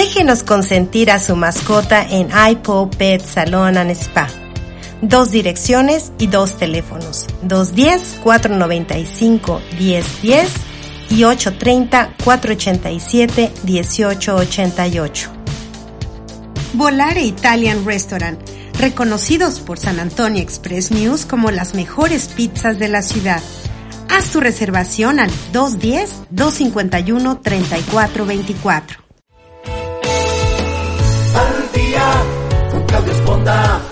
Déjenos consentir a su mascota en iPo Pet Salon and Spa. Dos direcciones y dos teléfonos. 210-495-1010 y 830-487-1888. Volare Italian Restaurant, reconocidos por San Antonio Express News como las mejores pizzas de la ciudad. Haz tu reservación al 210-251-3424. voltar.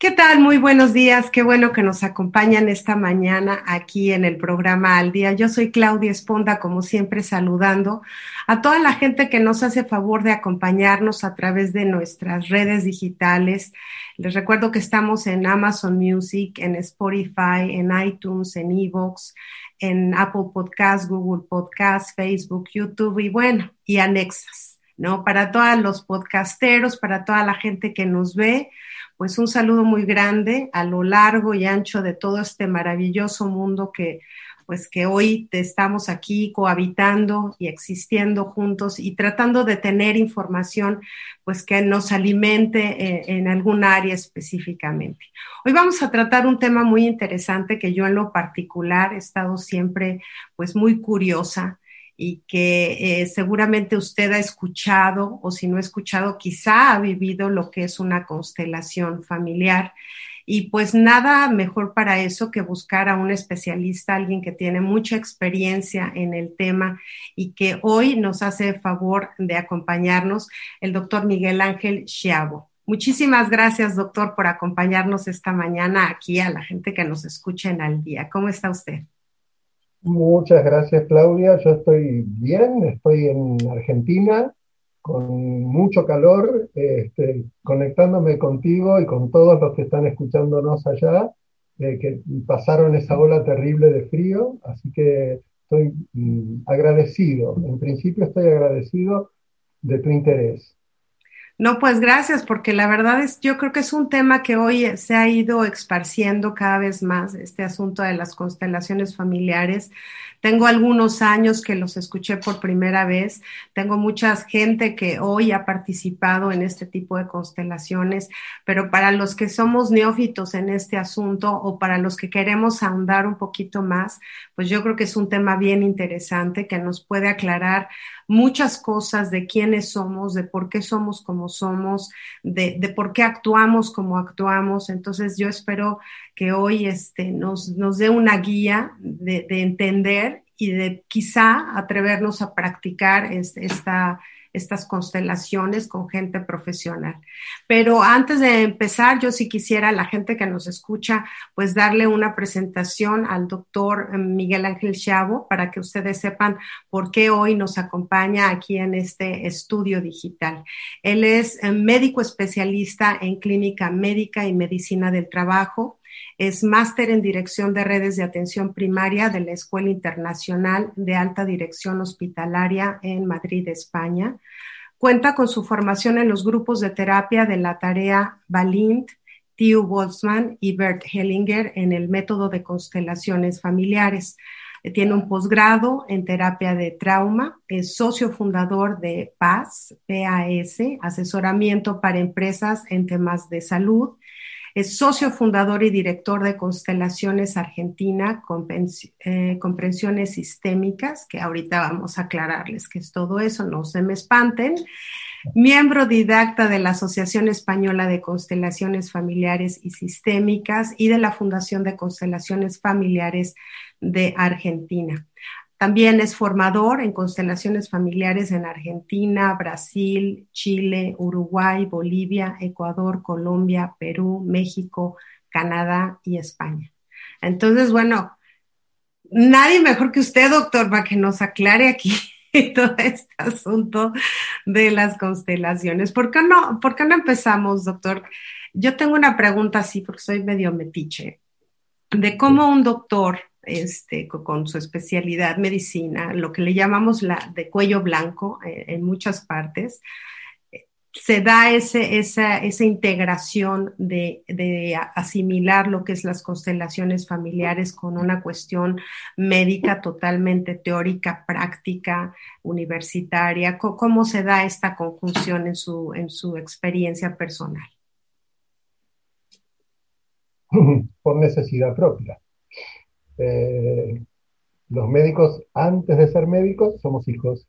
¿Qué tal? Muy buenos días. Qué bueno que nos acompañan esta mañana aquí en el programa Al Día. Yo soy Claudia Esponda, como siempre, saludando a toda la gente que nos hace favor de acompañarnos a través de nuestras redes digitales. Les recuerdo que estamos en Amazon Music, en Spotify, en iTunes, en Evox, en Apple Podcasts, Google Podcasts, Facebook, YouTube y bueno, y anexas, ¿no? Para todos los podcasteros, para toda la gente que nos ve pues un saludo muy grande a lo largo y ancho de todo este maravilloso mundo que pues que hoy estamos aquí cohabitando y existiendo juntos y tratando de tener información pues que nos alimente eh, en algún área específicamente. Hoy vamos a tratar un tema muy interesante que yo en lo particular he estado siempre pues muy curiosa y que eh, seguramente usted ha escuchado o si no ha escuchado, quizá ha vivido lo que es una constelación familiar. Y pues nada mejor para eso que buscar a un especialista, alguien que tiene mucha experiencia en el tema y que hoy nos hace favor de acompañarnos, el doctor Miguel Ángel Chiavo. Muchísimas gracias, doctor, por acompañarnos esta mañana aquí a la gente que nos escucha en Al Día. ¿Cómo está usted? Muchas gracias, Claudia. Yo estoy bien, estoy en Argentina con mucho calor, este, conectándome contigo y con todos los que están escuchándonos allá, eh, que pasaron esa ola terrible de frío, así que estoy mm, agradecido. En principio estoy agradecido de tu interés. No, pues gracias, porque la verdad es, yo creo que es un tema que hoy se ha ido esparciendo cada vez más, este asunto de las constelaciones familiares. Tengo algunos años que los escuché por primera vez. Tengo mucha gente que hoy ha participado en este tipo de constelaciones, pero para los que somos neófitos en este asunto o para los que queremos ahondar un poquito más, pues yo creo que es un tema bien interesante que nos puede aclarar muchas cosas de quiénes somos, de por qué somos como somos, de, de por qué actuamos como actuamos. Entonces yo espero que hoy este, nos, nos dé una guía de, de entender y de quizá atrevernos a practicar este, esta estas constelaciones con gente profesional. Pero antes de empezar, yo sí quisiera a la gente que nos escucha, pues darle una presentación al doctor Miguel Ángel Chavo para que ustedes sepan por qué hoy nos acompaña aquí en este estudio digital. Él es médico especialista en clínica médica y medicina del trabajo es máster en Dirección de Redes de Atención Primaria de la Escuela Internacional de Alta Dirección Hospitalaria en Madrid, España. Cuenta con su formación en los grupos de terapia de la tarea Balint, Theo Boltzmann y Bert Hellinger en el método de constelaciones familiares. Tiene un posgrado en terapia de trauma, es socio fundador de PAS, PAS, asesoramiento para empresas en temas de salud, es socio fundador y director de Constelaciones Argentina, eh, Comprensiones Sistémicas, que ahorita vamos a aclararles qué es todo eso, no se me espanten. miembro didacta de la Asociación Española de Constelaciones Familiares y Sistémicas y de la Fundación de Constelaciones Familiares de Argentina. También es formador en constelaciones familiares en Argentina, Brasil, Chile, Uruguay, Bolivia, Ecuador, Colombia, Perú, México, Canadá y España. Entonces, bueno, nadie mejor que usted, doctor, para que nos aclare aquí todo este asunto de las constelaciones. ¿Por qué no, por qué no empezamos, doctor? Yo tengo una pregunta así, porque soy medio metiche, de cómo un doctor este, con su especialidad medicina, lo que le llamamos la de cuello blanco eh, en muchas partes, se da esa, esa integración de, de, asimilar lo que es las constelaciones familiares con una cuestión médica totalmente teórica, práctica, universitaria. ¿Cómo se da esta conjunción en su, en su experiencia personal? Por necesidad propia. Eh, los médicos, antes de ser médicos, somos hijos.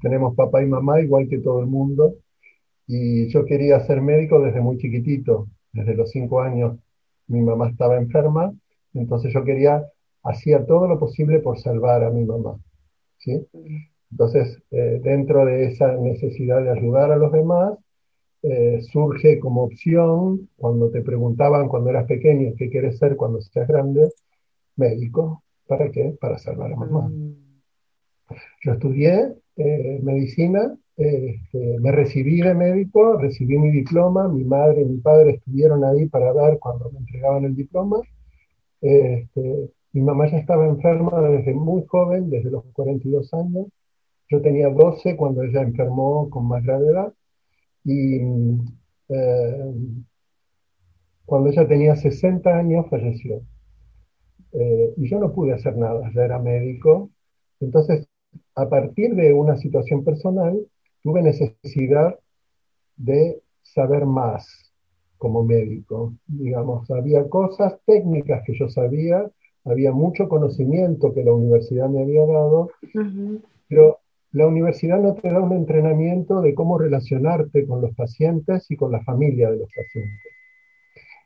Tenemos papá y mamá igual que todo el mundo. Y yo quería ser médico desde muy chiquitito, desde los cinco años. Mi mamá estaba enferma, entonces yo quería, hacía todo lo posible por salvar a mi mamá. ¿sí? Entonces, eh, dentro de esa necesidad de ayudar a los demás, eh, surge como opción, cuando te preguntaban cuando eras pequeño qué quieres ser cuando seas grande, médico. ¿Para qué? Para salvar a mamá. Mm. Yo estudié eh, medicina, este, me recibí de médico, recibí mi diploma, mi madre y mi padre estuvieron ahí para ver cuando me entregaban el diploma. Este, mi mamá ya estaba enferma desde muy joven, desde los 42 años. Yo tenía 12 cuando ella enfermó con más gravedad. Y eh, cuando ella tenía 60 años falleció. Eh, y yo no pude hacer nada, ya era médico. Entonces, a partir de una situación personal, tuve necesidad de saber más como médico. Digamos, había cosas técnicas que yo sabía, había mucho conocimiento que la universidad me había dado, pero la universidad no te da un entrenamiento de cómo relacionarte con los pacientes y con la familia de los pacientes.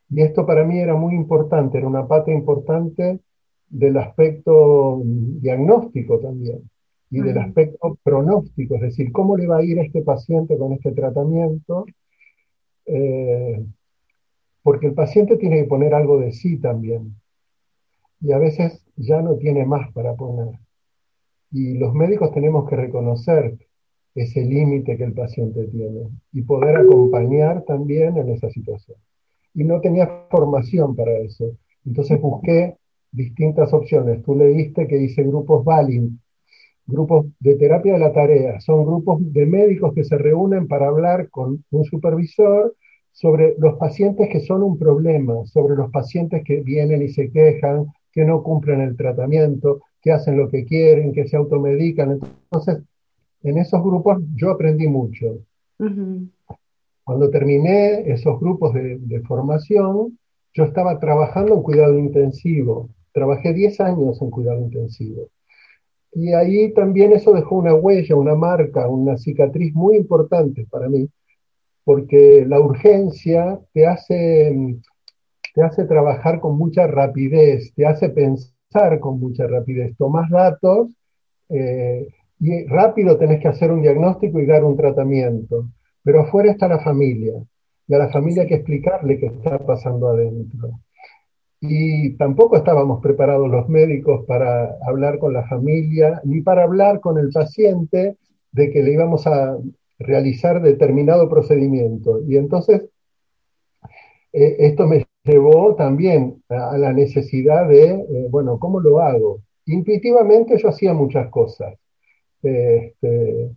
Y esto para mí era muy importante, era una pata importante del aspecto diagnóstico también y del aspecto pronóstico, es decir, cómo le va a ir a este paciente con este tratamiento, eh, porque el paciente tiene que poner algo de sí también, y a veces ya no tiene más para poner. Y los médicos tenemos que reconocer ese límite que el paciente tiene y poder acompañar también en esa situación y no tenía formación para eso. Entonces busqué distintas opciones. Tú leíste que dice grupos Balin, grupos de terapia de la tarea. Son grupos de médicos que se reúnen para hablar con un supervisor sobre los pacientes que son un problema, sobre los pacientes que vienen y se quejan, que no cumplen el tratamiento, que hacen lo que quieren, que se automedican. Entonces, en esos grupos yo aprendí mucho. Cuando terminé esos grupos de, formación, yo estaba trabajando en cuidado intensivo. Trabajé 10 años en cuidado intensivo. Y ahí también eso dejó una huella, una marca, una cicatriz muy importante para mí, porque la urgencia te hace, te hace trabajar con mucha rapidez, te hace pensar con mucha rapidez. Tomás datos eh, y rápido tenés que hacer un diagnóstico y dar un tratamiento. Pero afuera está la familia, y a la familia hay que explicarle qué está pasando adentro. Y tampoco estábamos preparados los médicos para hablar con la familia, ni para hablar con el paciente de que le íbamos a realizar determinado procedimiento. Y entonces, eh, esto me llevó también a, la necesidad de, eh, bueno, ¿cómo lo hago? Intuitivamente yo hacía muchas cosas. Este,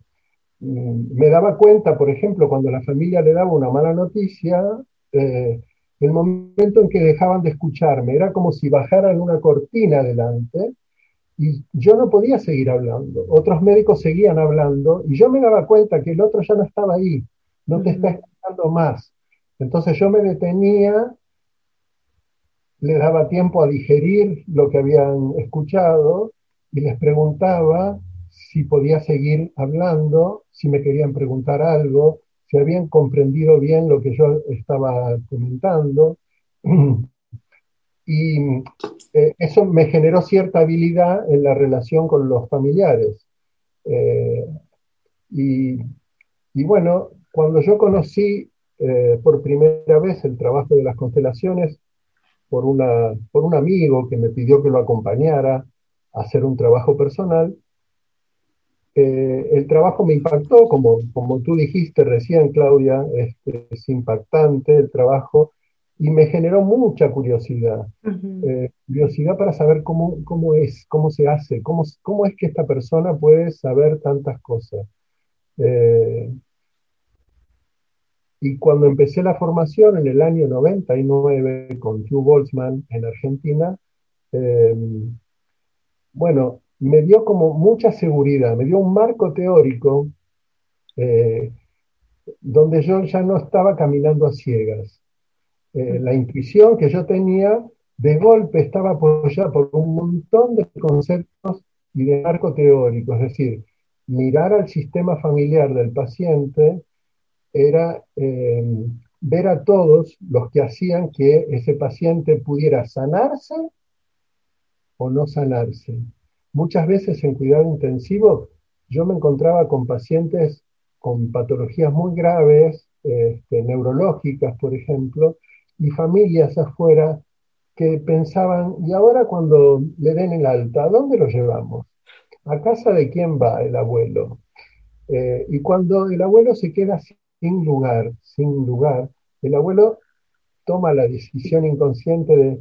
me daba cuenta, por ejemplo, cuando la familia le daba una mala noticia, eh, el momento en que dejaban de escucharme, era como si bajaran una cortina delante y yo no podía seguir hablando. Otros médicos seguían hablando y yo me daba cuenta que el otro ya no estaba ahí, no te está escuchando más. Entonces yo me detenía, le daba tiempo a digerir lo que habían escuchado y les preguntaba si podía seguir hablando, si me querían preguntar algo, si habían comprendido bien lo que yo estaba comentando. Y eh, eso me generó cierta habilidad en la relación con los familiares. Eh, y, bueno, cuando yo conocí eh, por primera vez el trabajo de las constelaciones por, una, por un amigo que me pidió que lo acompañara a hacer un trabajo personal, el trabajo me impactó, como, como tú dijiste recién, Claudia, este, es impactante el trabajo y me generó mucha curiosidad. Eh, curiosidad para saber cómo, cómo, es, cómo se hace, cómo, cómo es que esta persona puede saber tantas cosas. Eh, y cuando empecé la formación en el año 99 con Hugh Boltzmann en Argentina, eh, bueno, me dio como mucha seguridad, me dio un marco teórico donde yo ya no estaba caminando a ciegas. Eh, la intuición que yo tenía de golpe estaba apoyada por un montón de conceptos y de marco teórico, es decir, mirar al sistema familiar del paciente era eh, ver a todos los que hacían que ese paciente pudiera sanarse o no sanarse. Muchas veces en cuidado intensivo yo me encontraba con pacientes con patologías muy graves, este, neurológicas, por ejemplo, y familias afuera que pensaban, ¿y ahora cuando le den el alta, ¿a dónde lo llevamos? ¿A casa de quién va el abuelo? Eh, y cuando el abuelo se queda sin lugar, sin lugar, el abuelo toma la decisión inconsciente de,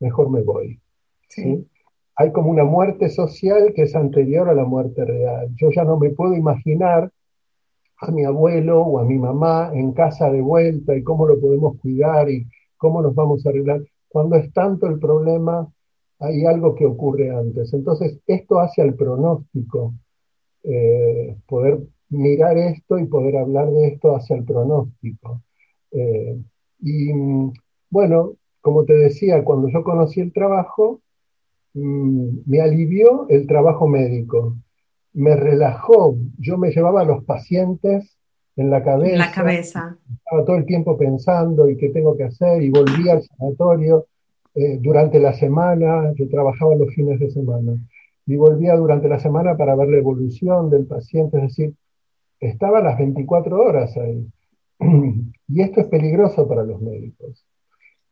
mejor me voy. Hay como una muerte social que es anterior a la muerte real. Yo ya no me puedo imaginar a mi abuelo o a mi mamá en casa de vuelta y cómo lo podemos cuidar y cómo nos vamos a arreglar. Cuando es tanto el problema, hay algo que ocurre antes. Entonces, esto hace al pronóstico, eh, poder mirar esto y poder hablar de esto hacia el pronóstico. Eh, y bueno, como te decía, cuando yo conocí el trabajo, mm, me alivió el trabajo médico me relajó. Yo me llevaba a los pacientes en la cabeza. la cabeza. Estaba todo el tiempo pensando y qué tengo que hacer y volvía al sanatorio eh, durante la semana. Yo trabajaba los fines de semana y volvía durante la semana para ver la evolución del paciente. Es decir, estaba las 24 horas ahí. y esto es peligroso para los médicos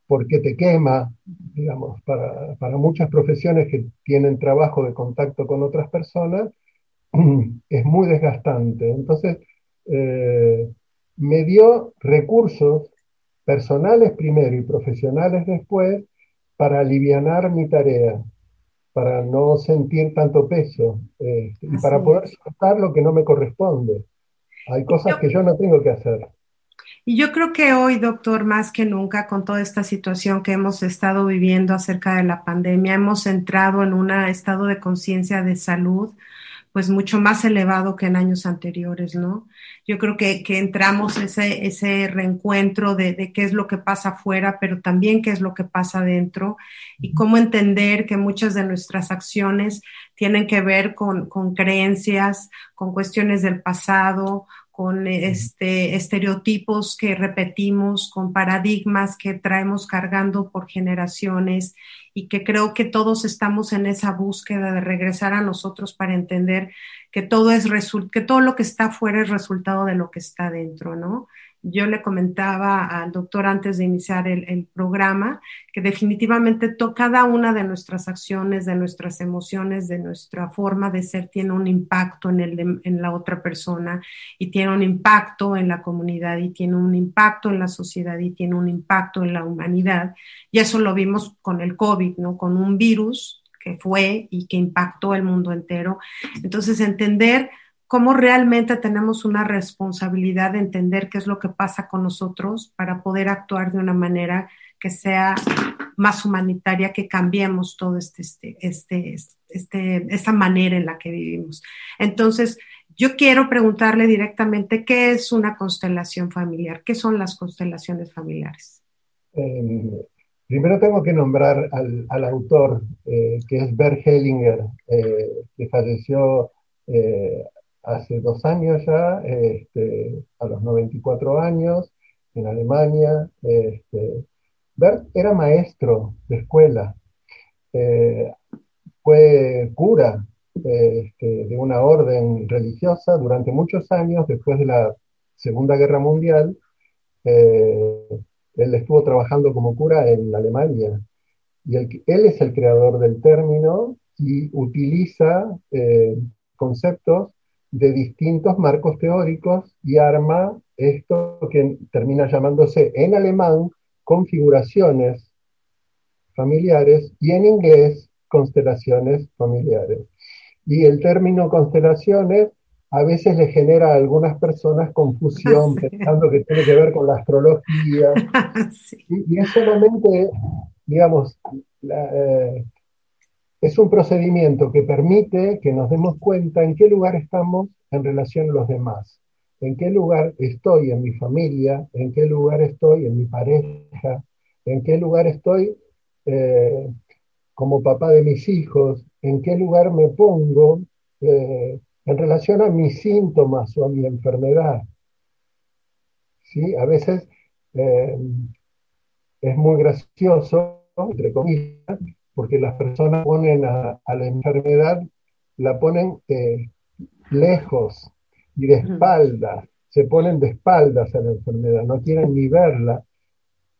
porque te quema, digamos, para, para muchas profesiones que tienen trabajo de contacto con otras personas, es muy desgastante. Entonces, eh, me dio recursos personales primero y profesionales después para aliviar mi tarea, para no sentir tanto peso eh, y para poder soltar lo que no me corresponde. Hay cosas que yo no tengo que hacer. Y yo creo que hoy, doctor, más que nunca, con toda esta situación que hemos estado viviendo acerca de la pandemia, hemos entrado en un estado de conciencia de salud pues mucho más elevado que en años anteriores, ¿no? Yo creo que, que entramos ese, ese reencuentro de, de, qué es lo que pasa afuera, pero también qué es lo que pasa adentro y cómo entender que muchas de nuestras acciones tienen que ver con, con creencias, con cuestiones del pasado, con este, estereotipos que repetimos, con paradigmas que traemos cargando por generaciones y que creo que todos estamos en esa búsqueda de regresar a nosotros para entender que todo es que todo lo que está afuera es resultado de lo que está dentro, ¿no? Yo le comentaba al doctor antes de iniciar el, programa que definitivamente cada una de nuestras acciones, de nuestras emociones, de nuestra forma de ser tiene un impacto en, el, en la otra persona y tiene un impacto en la comunidad y tiene un impacto en la sociedad y tiene un impacto en la humanidad. Y eso lo vimos con el COVID, ¿no? Con un virus que fue y que impactó el mundo entero. Entonces, entender cómo realmente tenemos una responsabilidad de entender qué es lo que pasa con nosotros para poder actuar de una manera que sea más humanitaria, que cambiemos todo este, este, este, este, esta manera en la que vivimos. Entonces, yo quiero preguntarle directamente qué es una constelación familiar, qué son las constelaciones familiares. Eh, Primero tengo que nombrar al, autor, eh, que es Bert Hellinger, eh, que falleció hace dos años ya, este, a los 94 años, en Alemania. Este, Bert era maestro de escuela, fue cura este, de una orden religiosa durante muchos años, después de la Segunda Guerra Mundial. Él estuvo trabajando como cura en Alemania y él es el creador del término y utiliza eh, conceptos de distintos marcos teóricos y arma esto que termina llamándose en alemán configuraciones familiares y en inglés constelaciones familiares. Y el término constelaciones a veces le genera a algunas personas confusión pensando que tiene que ver con la astrología. y, es solamente, digamos, eh, es un procedimiento que permite que nos demos cuenta en qué lugar estamos en relación a los demás, en qué lugar estoy en mi familia, en qué lugar estoy en mi pareja, en qué lugar estoy eh, como papá de mis hijos, en qué lugar me pongo. Eh, en relación a mis síntomas o a mi enfermedad. ¿Sí? A veces eh, es muy gracioso, entre comillas, porque las personas ponen a, la enfermedad, la ponen eh, lejos y de espaldas, se ponen de espaldas a la enfermedad, no quieren ni verla,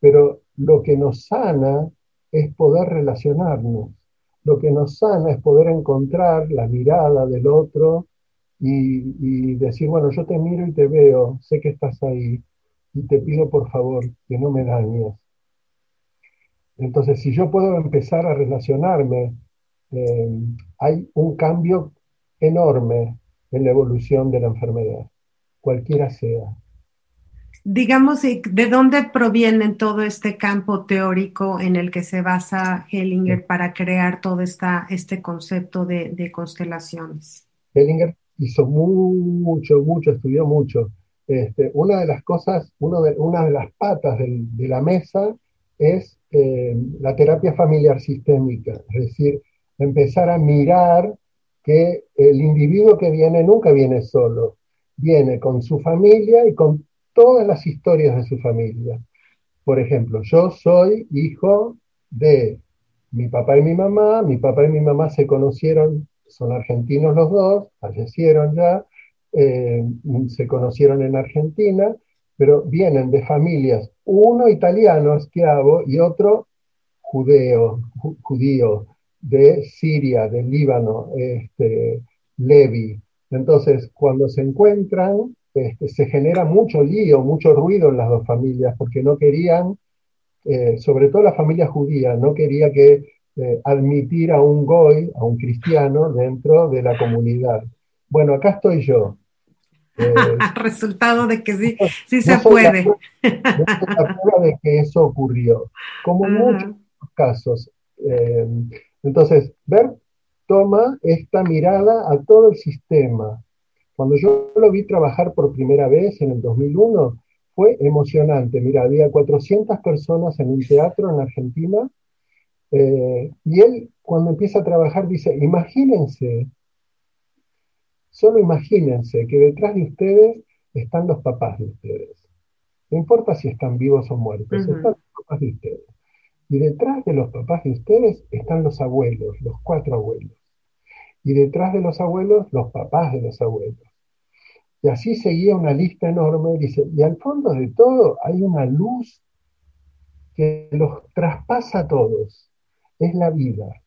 pero lo que nos sana es poder relacionarnos, lo que nos sana es poder encontrar la mirada del otro y, decir, bueno, yo te miro y te veo, sé que estás ahí y te pido por favor que no me dañes. Entonces, si yo puedo empezar a relacionarme, eh, hay un cambio enorme en la evolución de la enfermedad, cualquiera sea. Digamos, ¿de dónde proviene todo este campo teórico en el que se basa Hellinger para crear todo esta, este concepto de, de constelaciones? Hellinger hizo mucho, mucho, estudió mucho. Este, una de las cosas, de, una de las patas de la mesa es eh, la terapia familiar sistémica, es decir, empezar a mirar que el individuo que viene nunca viene solo, viene con su familia y con todas las historias de su familia. Por ejemplo, yo soy hijo de mi papá y mi mamá, mi papá y mi mamá se conocieron son argentinos los dos, fallecieron ya, eh, se conocieron en Argentina, pero vienen de familias, uno italiano, esclavo, y otro judío, de Siria, del Líbano, este, Levi. Entonces, cuando se encuentran, este, se genera mucho lío, mucho ruido en las dos familias, porque no querían, eh, sobre todo la familia judía, no quería que eh, admitir a un goy, a un cristiano, dentro de la comunidad. Bueno, acá estoy yo. Eh, Resultado de que sí, sí se puede. La prueba, de que eso ocurrió, como en muchos casos. Eh, entonces, Bert toma esta mirada a todo el sistema. Cuando yo lo vi trabajar por primera vez en el 2001, fue emocionante. Mira, había 400 personas en un teatro en Argentina eh, y él, cuando empieza a trabajar, dice, imagínense, solo imagínense que detrás de ustedes están los papás de ustedes. No importa si están vivos o muertos, están los papás de ustedes. Y detrás de los papás de ustedes están los abuelos, los cuatro abuelos. Y detrás de los abuelos, los papás de los abuelos. Y así seguía una lista enorme. Dice, y al fondo de todo hay una luz que los traspasa a todos es la vida.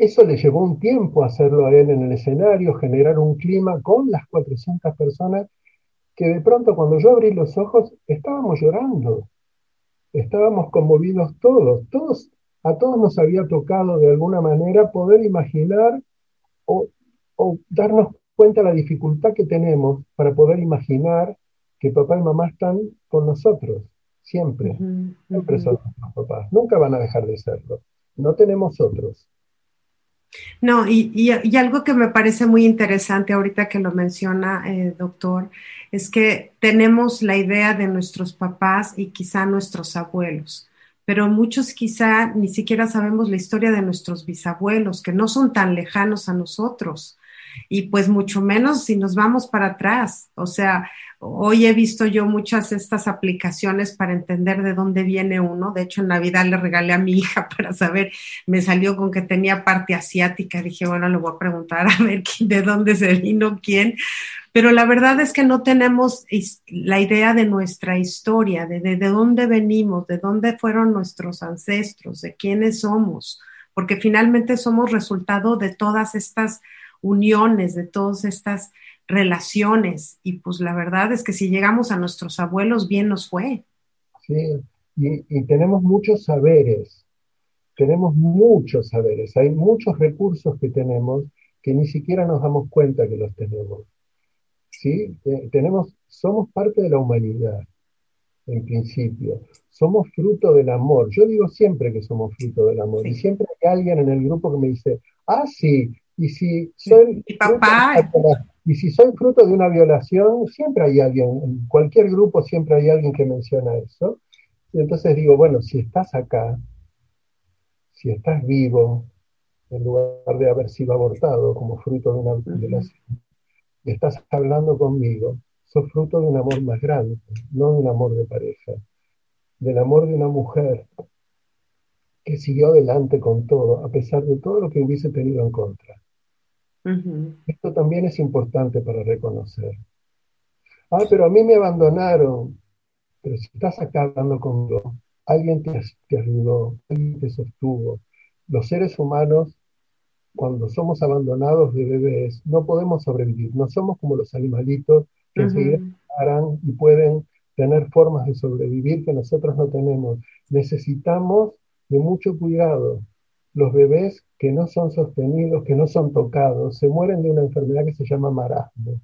Eso le llevó un tiempo hacerlo a él en el escenario, generar un clima con las 400 personas que de pronto cuando yo abrí los ojos estábamos llorando, estábamos conmovidos todos, todos, a todos nos había tocado de alguna manera poder imaginar o, o darnos cuenta de la dificultad que tenemos para poder imaginar que papá y mamá están con nosotros siempre, siempre son nuestros papás, nunca van a dejar de serlo, no tenemos otros. No, y, algo que me parece muy interesante ahorita que lo menciona, eh, doctor, es que tenemos la idea de nuestros papás y quizá nuestros abuelos, pero muchos quizá ni siquiera sabemos la historia de nuestros bisabuelos, que no son tan lejanos a nosotros y pues mucho menos si nos vamos para atrás. O sea, hoy he visto yo muchas de estas aplicaciones para entender de dónde viene uno. De hecho, en Navidad le regalé a mi hija para saber, me salió con que tenía parte asiática. Dije, bueno, le voy a preguntar a ver de dónde se vino quién. Pero la verdad es que no tenemos la idea de nuestra historia, de, de, de dónde venimos, de dónde fueron nuestros ancestros, de quiénes somos, porque finalmente somos resultado de todas estas uniones, de todas estas relaciones. Y pues la verdad es que si llegamos a nuestros abuelos, bien nos fue. Sí, y, tenemos muchos saberes, tenemos muchos saberes, hay muchos recursos que tenemos que ni siquiera nos damos cuenta que los tenemos. ¿Sí? Tenemos, somos parte de la humanidad, en principio. Somos fruto del amor. Yo digo siempre que somos fruto del amor. Y siempre hay alguien en el grupo que me dice, ah, sí, y si soy, y si soy fruto de una violación, siempre hay alguien, en cualquier grupo siempre hay alguien que menciona eso. Y entonces digo, bueno, si estás acá, si estás vivo, en lugar de haber sido abortado como fruto de una violación, y estás hablando conmigo, sos fruto de un amor más grande, no de un amor de pareja, del amor de una mujer que siguió adelante con todo, a pesar de todo lo que hubiese tenido en contra. Esto también es importante para reconocer. Ah, pero a mí me abandonaron. Pero si estás acá hablando conmigo, alguien te, te ayudó, alguien te sostuvo. Los seres humanos, cuando somos abandonados de bebés, no podemos sobrevivir. No somos como los animalitos que enseguida harán y pueden tener formas de sobrevivir que nosotros no tenemos. Necesitamos de mucho cuidado. Los bebés que no son sostenidos, que no son tocados, se mueren de una enfermedad que se llama marasmo.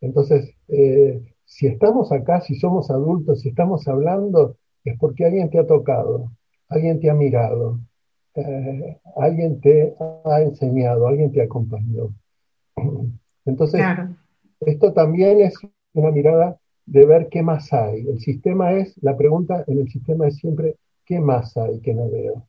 Entonces, eh, si estamos acá, si somos adultos, si estamos hablando, es porque alguien te ha tocado, alguien te ha mirado, eh, alguien te ha enseñado, alguien te acompañó. Entonces, esto también es una mirada de ver qué más hay. El sistema es, la pregunta en el sistema es siempre, ¿qué más hay que no veo?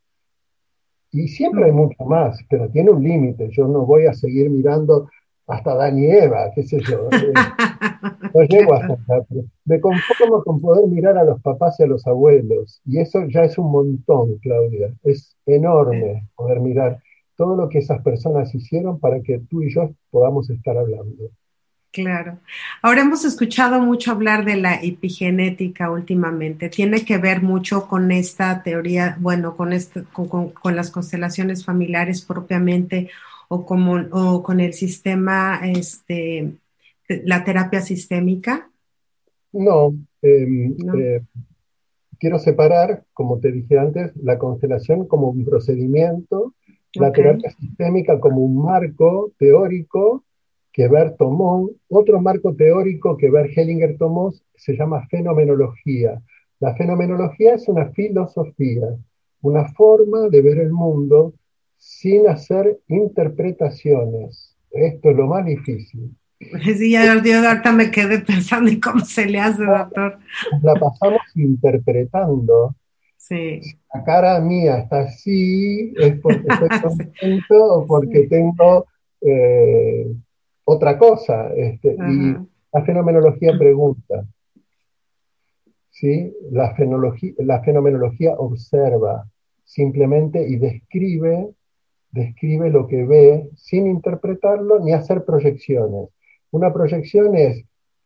Y siempre hay mucho más, pero tiene un límite. Yo no voy a seguir mirando hasta Dan y Eva, qué sé yo. No llego hasta acá. Me conformo con poder mirar a los papás y a los abuelos. Y eso ya es un montón, Claudia. Es enorme poder mirar todo lo que esas personas hicieron para que tú y yo podamos estar hablando. Claro. Ahora hemos escuchado mucho hablar de la epigenética últimamente. Tiene que ver mucho con esta teoría, bueno, con, con, las constelaciones familiares propiamente o, como, o con el sistema, este, la terapia sistémica. No, em, eh, quiero separar, como te dije antes, la constelación como un procedimiento, la terapia sistémica como un marco teórico que Bert tomó, otro marco teórico que Bert Hellinger tomó se llama fenomenología. La fenomenología es una filosofía, una forma de ver el mundo sin hacer interpretaciones. Esto es lo más difícil. Sí, ya ahorita me quedé pensando en cómo se le hace, doctor. La pasamos interpretando. Sí. la cara mía está así, es porque estoy contento o porque tengo eh, otra cosa. Este, y la fenomenología pregunta. ¿sí? La, la fenomenología observa simplemente y describe, describe lo que ve sin interpretarlo ni hacer proyecciones. Una proyección es,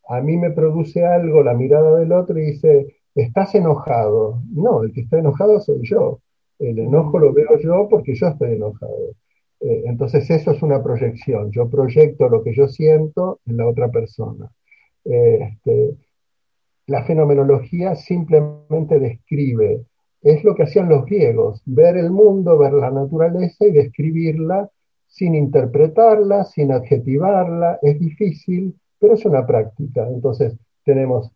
a mí me produce algo la mirada del otro y dice, estás enojado. No, el que está enojado soy yo. El enojo lo veo yo porque yo estoy enojado. Eh, entonces eso es una proyección. Yo proyecto lo que yo siento en la otra persona. Eh, este, la fenomenología simplemente describe, es lo que hacían los griegos, ver el mundo, ver la naturaleza y describirla sin interpretarla, sin adjetivarla. Es difícil, pero es una práctica. Entonces tenemos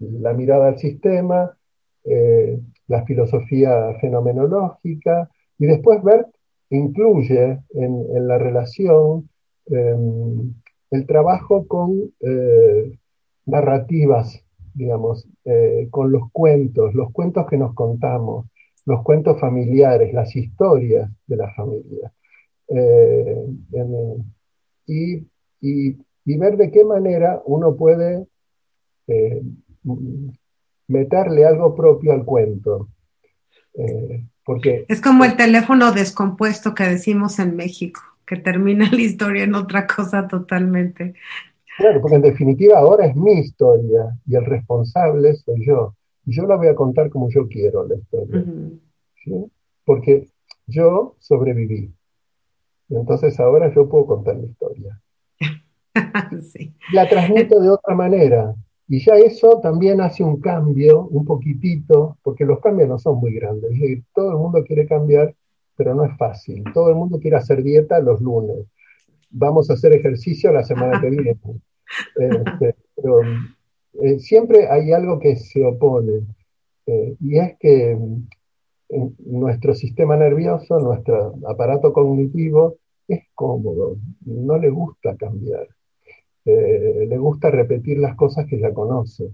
la mirada al sistema, eh, la filosofía fenomenológica y después ver incluye en, la relación em, el trabajo con eh, narrativas, digamos, eh, con los cuentos, los cuentos que nos contamos, los cuentos familiares, las historias de la familia. Eh, y, y, ver de qué manera uno puede meterle algo propio al cuento. Porque, es como el teléfono descompuesto que decimos en México que termina la historia en otra cosa totalmente. Claro, porque en definitiva ahora es mi historia y el responsable soy yo. Y yo la voy a contar como yo quiero la historia. Porque yo sobreviví. Y entonces ahora yo puedo contar la historia. La transmito de otra manera. Y ya eso también hace un cambio, un poquitito, porque los cambios no son muy grandes. todo el mundo quiere cambiar, pero no es fácil. Todo el mundo quiere hacer dieta los lunes. Vamos a hacer ejercicio la semana que viene. Este, pero eh, siempre hay algo que se opone, eh, y es que mm, nuestro sistema nervioso, nuestro aparato cognitivo, es cómodo, no le gusta cambiar, eh, le gusta repetir las cosas que ya conoce.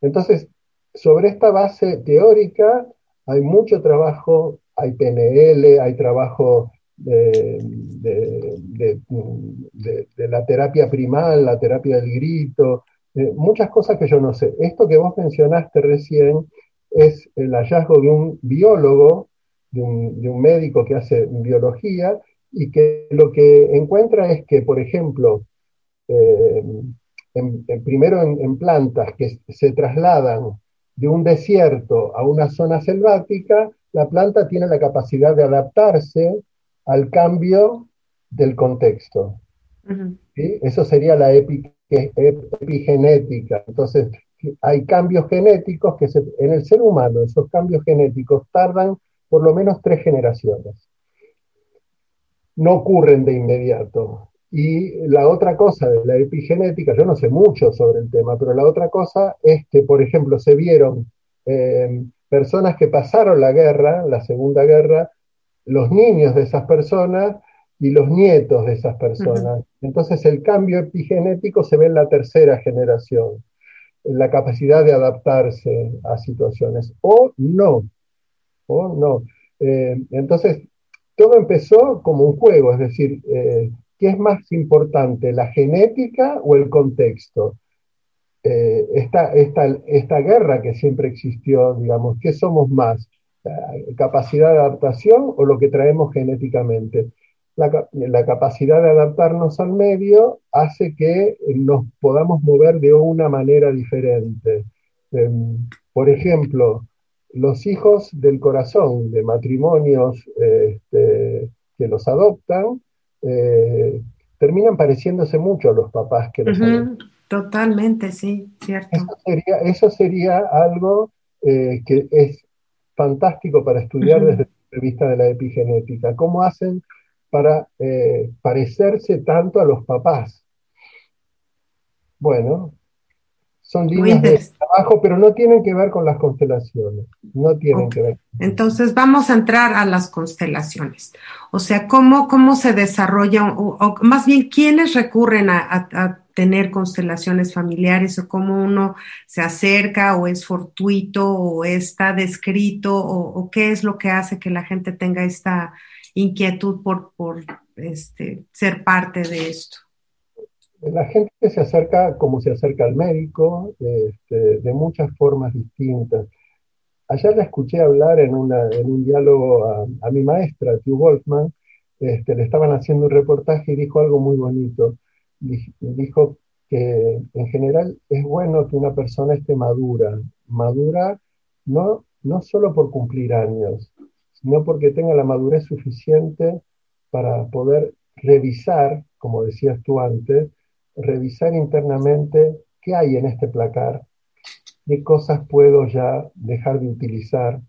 entonces, sobre esta base teórica hay mucho trabajo hay PNL, hay trabajo de, la terapia primal, la terapia del grito, muchas cosas que yo no sé. Esto que vos mencionaste recién es el hallazgo de un biólogo, de un, médico que hace biología, y que lo que encuentra es que, por ejemplo, eh, primero en, plantas que se trasladan de un desierto a una zona selvática, la planta tiene la capacidad de adaptarse al cambio del contexto. Eso sería la epigenética. Entonces, hay cambios genéticos que en el ser humano, esos cambios genéticos tardan por lo menos tres generaciones. No ocurren de inmediato. Y la otra cosa de la epigenética, yo no sé mucho sobre el tema, pero la otra cosa es que, por ejemplo, se vieron eh, personas que pasaron la guerra, la Segunda Guerra, los niños de esas personas y los nietos de esas personas. Entonces el cambio epigenético se ve en la tercera generación, en la capacidad de adaptarse a situaciones, o no, o no. Eh, entonces, todo empezó como un juego, es decir, eh, ¿qué es más importante, la genética o el contexto? Eh, esta, esta, guerra que siempre existió, digamos, ¿qué somos más? ¿Capacidad de adaptación o lo que traemos genéticamente? La, capacidad de adaptarnos al medio hace que nos podamos mover de una manera diferente. Em, por ejemplo, los hijos del corazón de matrimonios este, que los adoptan eh, terminan pareciéndose mucho a los papás que los adoptan. Totalmente, sí, cierto. Eso sería, algo eh, que es fantástico para estudiar desde el punto de vista de la epigenética. ¿Cómo hacen para eh, parecerse tanto a los papás? Bueno, son líneas de trabajo, pero no tienen que ver con las constelaciones. No tienen que ver. Entonces vamos a entrar a las constelaciones. O sea, cómo, cómo se desarrolla, o, más bien, quiénes recurren a tener constelaciones familiares o cómo uno se acerca o es fortuito o está descrito o, qué es lo que hace que la gente tenga esta inquietud por, por este, ser parte de esto. La gente se acerca como se acerca al médico, este, de muchas formas distintas. Ayer la escuché hablar en, una, en un diálogo a, mi maestra, Tiu Wolfman, este, le estaban haciendo un reportaje y dijo algo muy bonito dijo que en general es bueno que una persona esté madura, madura no, no solo por cumplir años, sino porque tenga la madurez suficiente para poder revisar, como decías tú antes, revisar internamente qué hay en este placar, qué cosas puedo ya dejar de utilizar,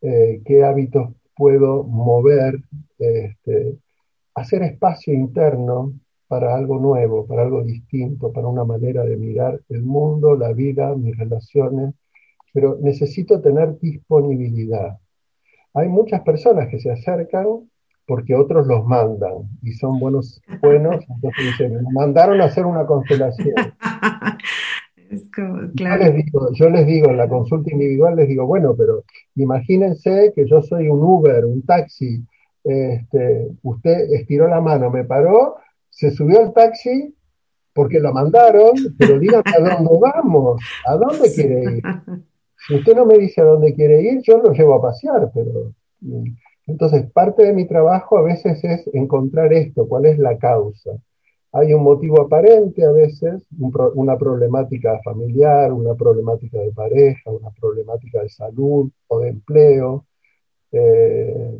eh, qué hábitos puedo mover, este, hacer espacio interno para algo nuevo, para algo distinto, para una manera de mirar el mundo, la vida, mis relaciones, pero necesito tener disponibilidad. hay muchas personas que se acercan porque otros los mandan y son buenos, buenos, entonces dicen, me mandaron a hacer una constelación. yo, les digo, yo les digo en la consulta individual, les digo, bueno, pero imagínense que yo soy un Uber, un taxi, este, usted estiró la mano, me paró, se subió al taxi porque lo mandaron, pero dígame a dónde vamos, a dónde quiere ir. Si usted no me dice a dónde quiere ir, yo lo llevo a pasear, pero... Entonces, parte de mi trabajo a veces es encontrar esto, cuál es la causa. Hay un motivo aparente a veces, una problemática familiar, una problemática de pareja, una problemática de salud o de empleo, eh,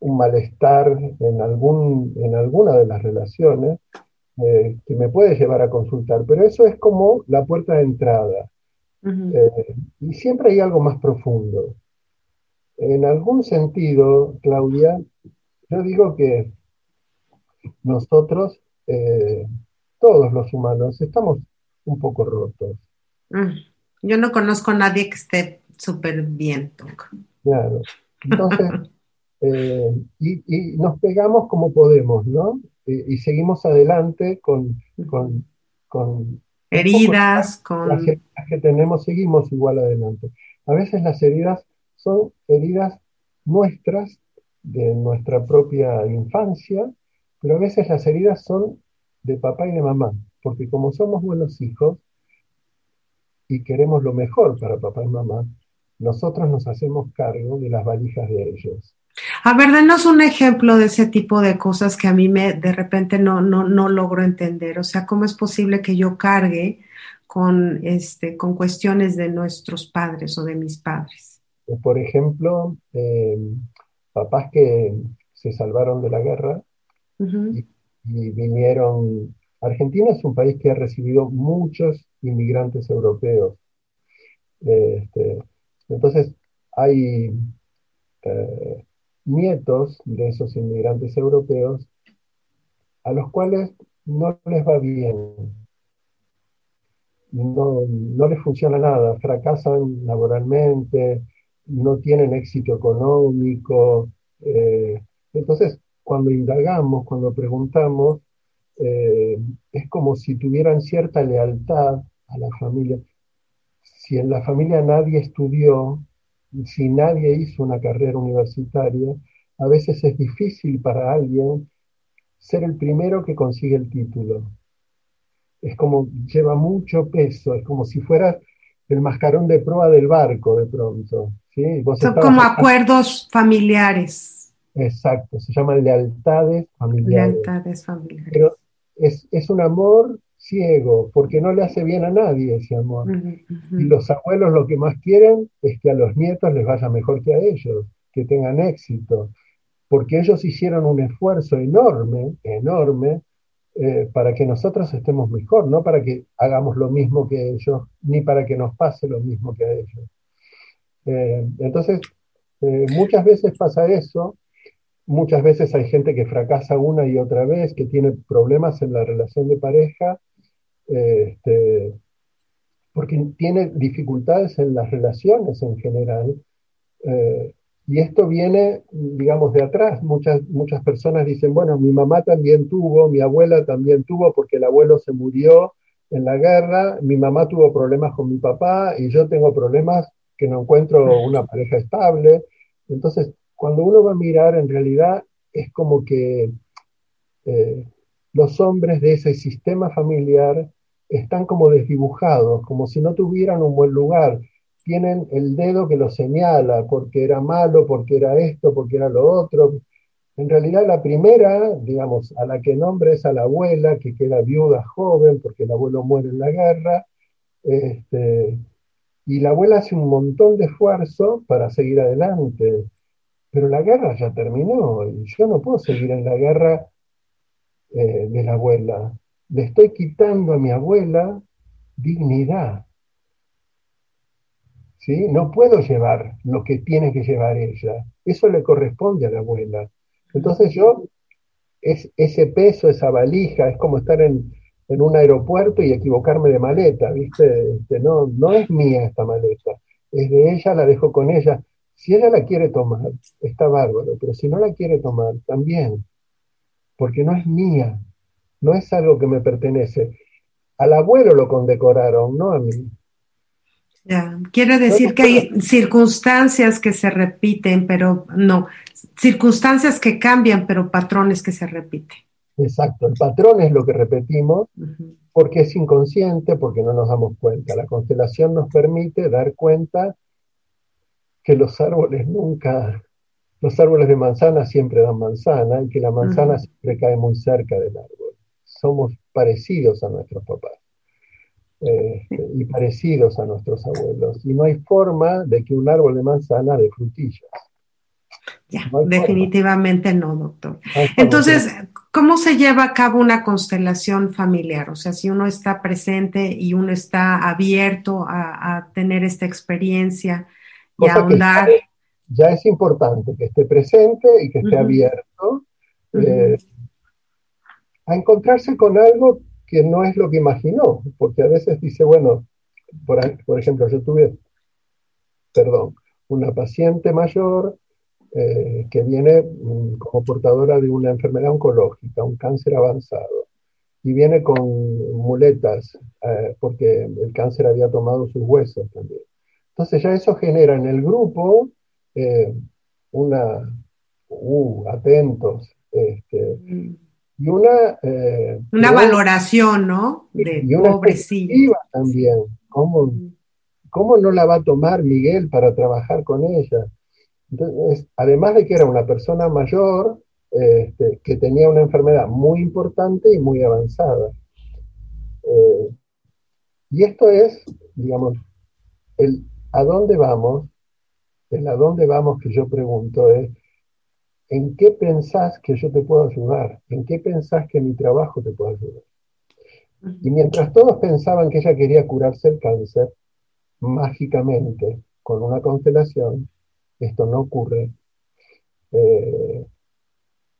un malestar en, algún, en alguna de las relaciones eh, que me puede llevar a consultar, pero eso es como la puerta de entrada. Eh, y siempre hay algo más profundo. En algún sentido, Claudia, yo digo que nosotros, eh, todos los humanos, estamos un poco rotos. Mm, yo no conozco a nadie que esté súper bien. Claro. Entonces, y, nos pegamos como podemos, ¿no? y seguimos adelante con, con, heridas, con... Las heridas que tenemos, seguimos igual adelante. A veces las heridas son heridas nuestras, de nuestra propia infancia, pero a veces las heridas son de papá y de mamá, porque como somos buenos hijos y queremos lo mejor para papá y mamá, nosotros nos hacemos cargo de las valijas de ellos. A ver, denos un ejemplo de ese tipo de cosas que a mí me de repente no, no, no logro entender. O sea, ¿cómo es posible que yo cargue con, este, con cuestiones de nuestros padres o de mis padres? Por ejemplo, eh, papás que se salvaron de la guerra y, vinieron. Argentina es un país que ha recibido muchos inmigrantes europeos. Este, entonces, hay eh, nietos de esos inmigrantes europeos a los cuales no les va bien, no, no les funciona nada, fracasan laboralmente, no tienen éxito económico. Eh, entonces, cuando indagamos, cuando preguntamos, eh, es como si tuvieran cierta lealtad a la familia. Si en la familia nadie estudió, si nadie hizo una carrera universitaria, a veces es difícil para alguien ser el primero que consigue el título. Es como, lleva mucho peso, es como si fueras el mascarón de proa del barco de pronto. ¿sí? Son como acuerdos familiares. Exacto, se llaman lealtades familiares. Lealtades familiares. Pero es, es un amor ciego, porque no le hace bien a nadie ese amor. Y los abuelos lo que más quieren es que a los nietos les vaya mejor que a ellos, que tengan éxito, porque ellos hicieron un esfuerzo enorme, enorme, eh, para que nosotros estemos mejor, no para que hagamos lo mismo que ellos, ni para que nos pase lo mismo que a ellos. Eh, entonces, eh, muchas veces pasa eso, muchas veces hay gente que fracasa una y otra vez, que tiene problemas en la relación de pareja este, porque tiene dificultades en las relaciones en general. Y esto viene, digamos, de atrás. Muchas, muchas personas dicen, bueno, mi mamá también tuvo, mi abuela también tuvo, porque el abuelo se murió en la guerra, mi mamá tuvo problemas con mi papá y yo tengo problemas que no encuentro una pareja estable. Entonces, cuando uno va a mirar, en realidad es como que eh, los hombres de ese sistema familiar están como desdibujados, como si no tuvieran un buen lugar. Tienen el dedo que lo señala, porque era malo, porque era esto, porque era lo otro. En realidad la primera, digamos, a la que nombra es a la abuela, que queda viuda joven, porque el abuelo muere en la guerra. Este, y la abuela hace un montón de esfuerzo para seguir adelante. Pero la guerra ya terminó y yo no puedo seguir en la guerra eh, de la abuela le estoy quitando a mi abuela dignidad. No puedo llevar lo que tiene que llevar ella. Eso le corresponde a la abuela. Entonces yo, es, ese peso, esa valija, es como estar en, un aeropuerto y equivocarme de maleta, ¿viste? Este, no, no es mía esta maleta, es de ella, la dejo con ella. Si ella la quiere tomar, está bárbaro, pero si no la quiere tomar, también, porque no es mía, no es algo que me pertenece. Al abuelo lo condecoraron, no a mí. Ya, quiere decir que hay circunstancias que se repiten, pero no, circunstancias que cambian, pero patrones que se repiten. Exacto, el patrón es lo que repetimos porque es inconsciente, porque no nos damos cuenta. La constelación nos permite dar cuenta que los árboles nunca, los árboles de manzana siempre dan manzana y que la manzana siempre cae muy cerca del árbol. Somos parecidos a nuestros papás este, y parecidos a nuestros abuelos. Y no hay forma de que un árbol de manzana dé frutillas. Ya, definitivamente no, doctor. Entonces, ¿cómo se lleva a cabo una constelación familiar? O sea, si uno está presente y uno está abierto a, tener esta experiencia y a ahondar. Ya es importante que esté presente y que esté abierto eh, a encontrarse con algo que no es lo que imaginó, porque a veces dice, bueno, por, ejemplo, yo tuve, perdón, una paciente mayor eh, que viene mm, como portadora de una enfermedad oncológica, un cáncer avanzado, y viene con muletas, eh, porque el cáncer había tomado sus huesos también. Entonces ya eso genera en el grupo eh, una, uh, atentos, este, y una... una valoración, ¿no? De y una también. ¿Cómo, ¿Cómo no la va a tomar Miguel para trabajar con ella? Entonces, además de que era una persona mayor, este, que tenía una enfermedad muy importante y muy avanzada. Eh, y esto es, digamos, el a dónde vamos, el a dónde vamos que yo pregunto es, ¿en qué pensás que yo te puedo ayudar? ¿En qué pensás que mi trabajo te puede ayudar? Y mientras todos pensaban que ella quería curarse el cáncer, mágicamente, con una constelación, esto no ocurre. Eh,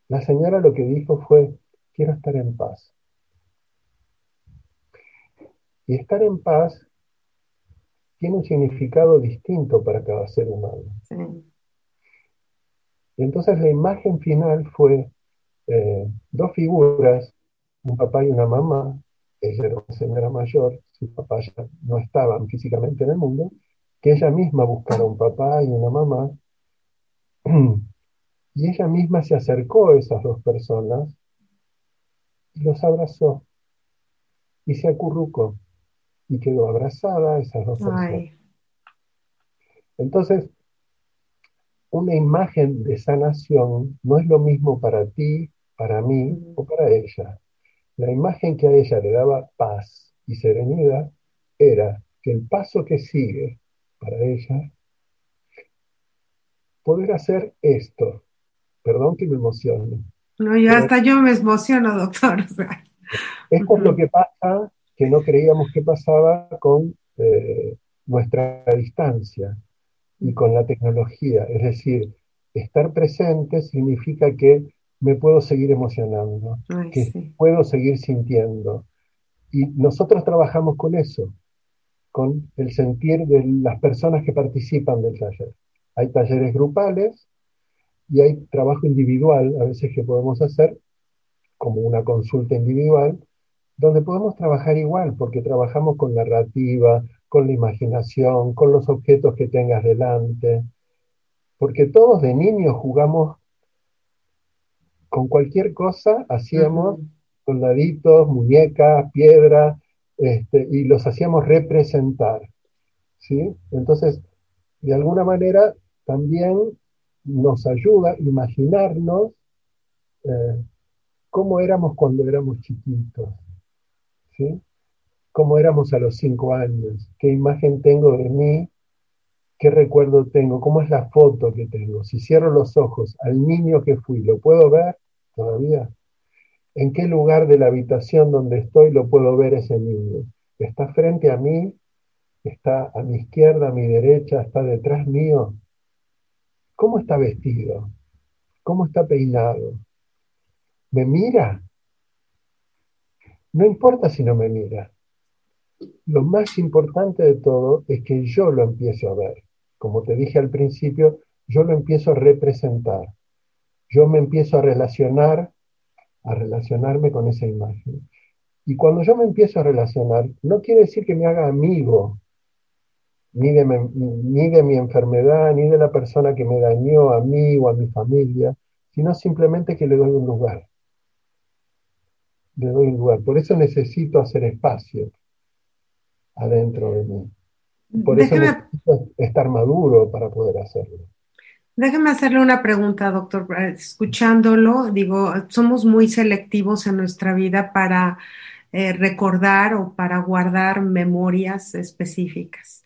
la señora lo que dijo fue, quiero estar en paz. Y estar en paz tiene un significado distinto para cada ser humano. Y entonces la imagen final fue eh, dos figuras, un papá y una mamá, ella era una señora mayor, su papá ya no estaban físicamente en el mundo, que ella misma buscara un papá y una mamá, y ella misma se acercó a esas dos personas y los abrazó y se acurrucó y quedó abrazada a esas dos personas. Entonces, una imagen de sanación no es lo mismo para ti, para mí o para ella. La imagen que a ella le daba paz y serenidad era que el paso que sigue para ella, poder hacer esto. Perdón que me emocione. No, yo hasta yo me emociono, doctor. Esto es lo que pasa, que no creíamos que pasaba con eh, nuestra distancia y con la tecnología. Es decir, estar presente significa que me puedo seguir emocionando, que puedo seguir sintiendo. Y nosotros trabajamos con eso con el sentir de las personas que participan del taller. Hay talleres grupales y hay trabajo individual, a veces que podemos hacer, como una consulta individual, donde podemos trabajar igual, porque trabajamos con narrativa, con la imaginación, con los objetos que tengas delante, porque todos de niños jugamos con cualquier cosa, hacíamos soldaditos, muñecas, piedras, este, y los hacíamos representar. ¿sí? Entonces, de alguna manera, también nos ayuda a imaginarnos eh, cómo éramos cuando éramos chiquitos, ¿sí? Cómo éramos a los cinco años, qué imagen tengo de mí, qué recuerdo tengo, cómo es la foto que tengo. Si cierro los ojos al niño que fui, ¿lo puedo ver todavía? ¿En qué lugar de la habitación donde estoy lo puedo ver ese niño? ¿Está frente a mí? ¿Está a mi izquierda, a mi derecha? ¿Está detrás mío? ¿Cómo está vestido? ¿Cómo está peinado? ¿Me mira? No importa si no me mira. Lo más importante de todo es que yo lo empiezo a ver. Como te dije al principio, yo lo empiezo a representar. Yo me empiezo a relacionar, a relacionarme con esa imagen. Y cuando yo me empiezo a relacionar, no quiere decir que me haga amigo, ni de, ni de mi enfermedad, ni de la persona que me dañó a mí o a mi familia, sino simplemente que le doy un lugar. Le doy un lugar. Por eso necesito hacer espacio adentro de mí. Por eso necesito estar maduro para poder hacerlo. Déjeme hacerle una pregunta, doctor. Escuchándolo, digo, somos muy selectivos en nuestra vida para eh, recordar o para guardar memorias específicas.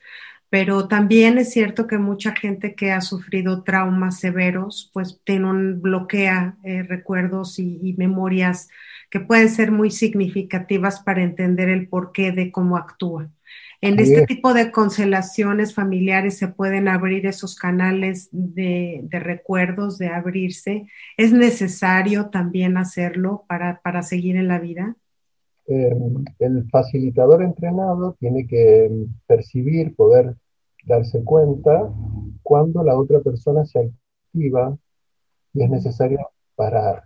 Pero también es cierto que mucha gente que ha sufrido traumas severos, pues tiene un bloquea eh, recuerdos y, y, memorias que pueden ser muy significativas para entender el porqué de cómo actúa. En este tipo de constelaciones familiares se pueden abrir esos canales de, de recuerdos, de abrirse. ¿Es necesario también hacerlo para, para seguir en la vida? Eh, el facilitador entrenado tiene que percibir, poder darse cuenta cuando la otra persona se activa y es necesario parar.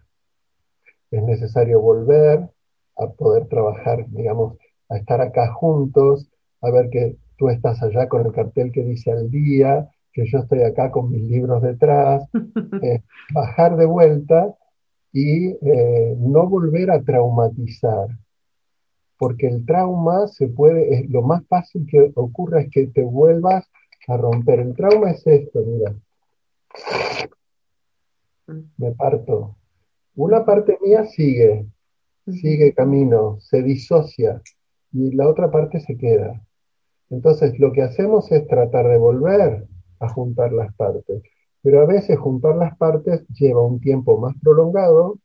Es necesario volver a poder trabajar, digamos, a estar acá juntos, a ver que tú estás allá con el cartel que dice al día, que yo estoy acá con mis libros detrás, eh, bajar de vuelta y eh, no volver a traumatizar, porque el trauma se puede, es, lo más fácil que ocurra es que te vuelvas a romper. El trauma es esto, mira. Me parto. Una parte mía sigue, sigue camino, se disocia y la otra parte se queda. Entonces lo que hacemos es tratar de volver a juntar las partes, pero a veces juntar las partes lleva un tiempo más prolongado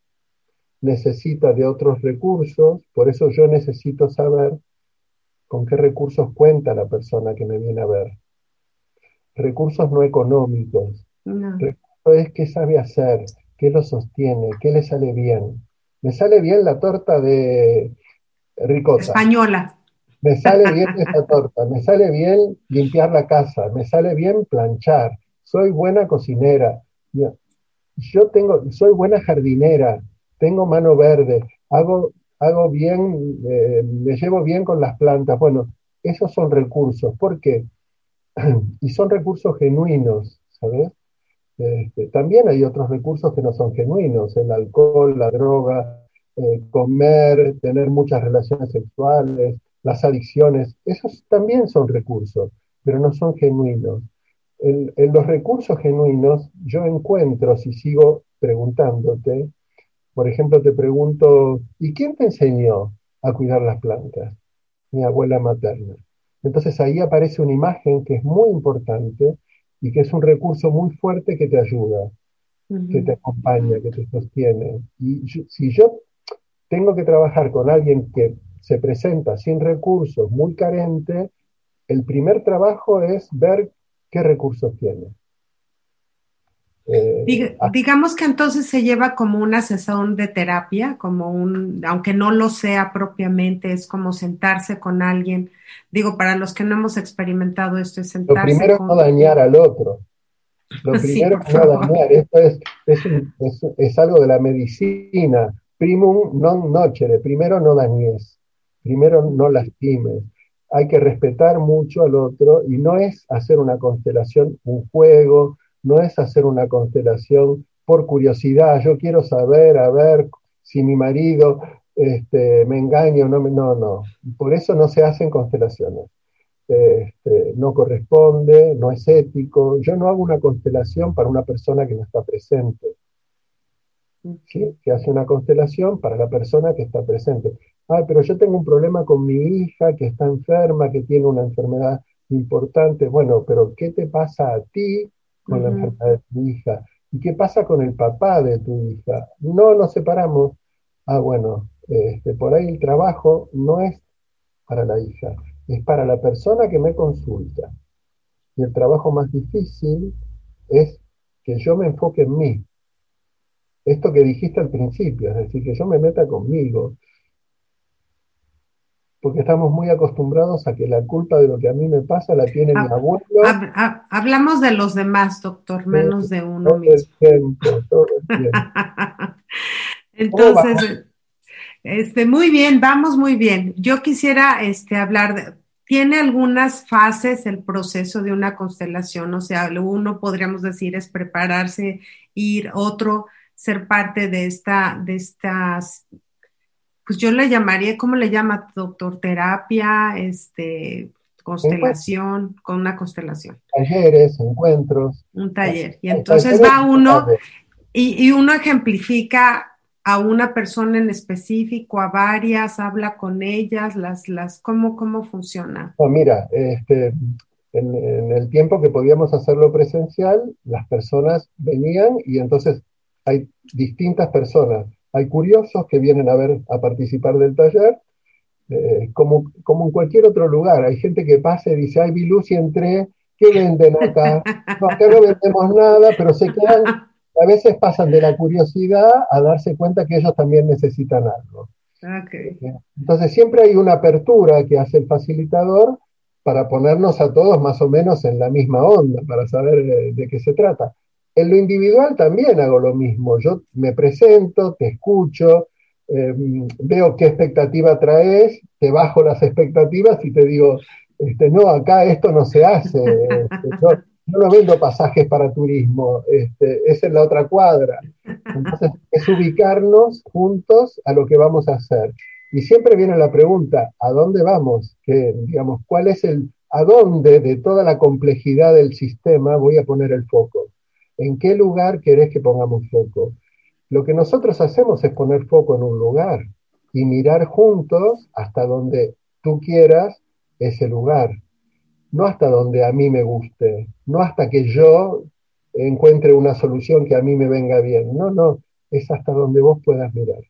necesita de otros recursos, por eso yo necesito saber con qué recursos cuenta la persona que me viene a ver. Recursos no económicos. No. es qué sabe hacer, qué lo sostiene, qué le sale bien. Me sale bien la torta de ricota. Española. Me sale bien esa torta, me sale bien limpiar la casa, me sale bien planchar, soy buena cocinera, yo tengo, soy buena jardinera, tengo mano verde, hago, hago bien, eh, me llevo bien con las plantas. Bueno, esos son recursos. ¿Por qué? y son recursos genuinos, ¿sabes? Este, también hay otros recursos que no son genuinos, el alcohol, la droga, eh, comer, tener muchas relaciones sexuales, las adicciones, esos también son recursos, pero no son genuinos. En, en los recursos genuinos yo encuentro, si sigo preguntándote, por ejemplo, te pregunto, ¿y quién te enseñó a cuidar las plantas? Mi abuela materna. Entonces ahí aparece una imagen que es muy importante y que es un recurso muy fuerte que te ayuda, que te acompaña, que te sostiene. Y si yo tengo que trabajar con alguien que se presenta sin recursos, muy carente, el primer trabajo es ver qué recursos tiene. Eh, ah. digamos que entonces se lleva como una sesión de terapia, como un, aunque no lo sea propiamente, es como sentarse con alguien. Digo, para los que no hemos experimentado esto, es sentarse. Lo primero es no dañar al otro. Lo primero es no dañar. Esto es, es, es, algo de la medicina. Primum non nocere. Primero no dañes. Primero no lastimes. Hay que respetar mucho al otro y no es hacer una constelación, un juego, no es hacer una constelación por curiosidad, yo quiero saber, a ver si mi marido este, me engaña o no, no, no, por eso no se hacen constelaciones. Este, no corresponde, no es ético. Yo no hago una constelación para una persona que no está presente. ¿sí? Que hace una constelación para la persona que está presente. Ah, pero yo tengo un problema con mi hija que está enferma, que tiene una enfermedad importante. Bueno, pero ¿qué te pasa a ti con la enfermedad de tu hija. ¿Y qué pasa con el papá de tu hija? No nos separamos. Ah, bueno, este, por ahí el trabajo no es para la hija, es para la persona que me consulta. Y el trabajo más difícil es que yo me enfoque en mí. Esto que dijiste al principio, es decir, que yo me meta conmigo. Porque estamos muy acostumbrados a que la culpa de lo que a mí me pasa la tiene mi abuelo. hablamos de los demás, doctor, menos de uno mismo. Entonces, este, muy bien, vamos muy bien. Yo quisiera este, hablar de, tiene algunas fases el proceso de una constelación, o sea, uno podríamos decir es prepararse, ir, otro ser parte de esta, de estas, pues yo le llamaría, ¿cómo le llama, doctor? Terapia, este, constelación, con una constelación. Talleres, encuentros. Un taller. Y entonces va uno y, y uno ejemplifica a una persona en específico, a varias, habla con ellas, las, las, ¿cómo, cómo funciona? No, mira, este, en, el tiempo que podíamos hacerlo presencial, las personas venían y entonces hay distintas personas. Hay curiosos que vienen a ver, a participar del taller, eh, como, como en cualquier otro lugar. Hay gente que pasa y dice, ay, vi luz y entré, ¿qué venden acá? No, acá no vendemos nada, pero se quedan a veces pasan de la curiosidad a darse cuenta que ellos también necesitan algo. Entonces siempre hay una apertura que hace el facilitador para ponernos a todos más o menos en la misma onda, para saber de, qué se trata. En lo individual también hago lo mismo. Yo me presento, te escucho, em, veo qué expectativa traes, te bajo las expectativas y te digo, este, no, acá esto no se hace. Este, yo no vendo pasajes para turismo, este, es la otra cuadra. Entonces, es ubicarnos juntos a lo que vamos a hacer. Y siempre viene la pregunta, ¿a dónde vamos? Que, digamos, ¿cuál es el, a dónde de toda la complejidad del sistema voy a poner el foco? ¿En qué lugar querés que pongamos foco? Lo que nosotros hacemos es poner foco en un lugar y mirar juntos hasta donde tú quieras ese lugar no hasta donde a mí me guste, no hasta que yo encuentre una solución que a mí me venga bien, no, no, es hasta donde vos puedas mirar.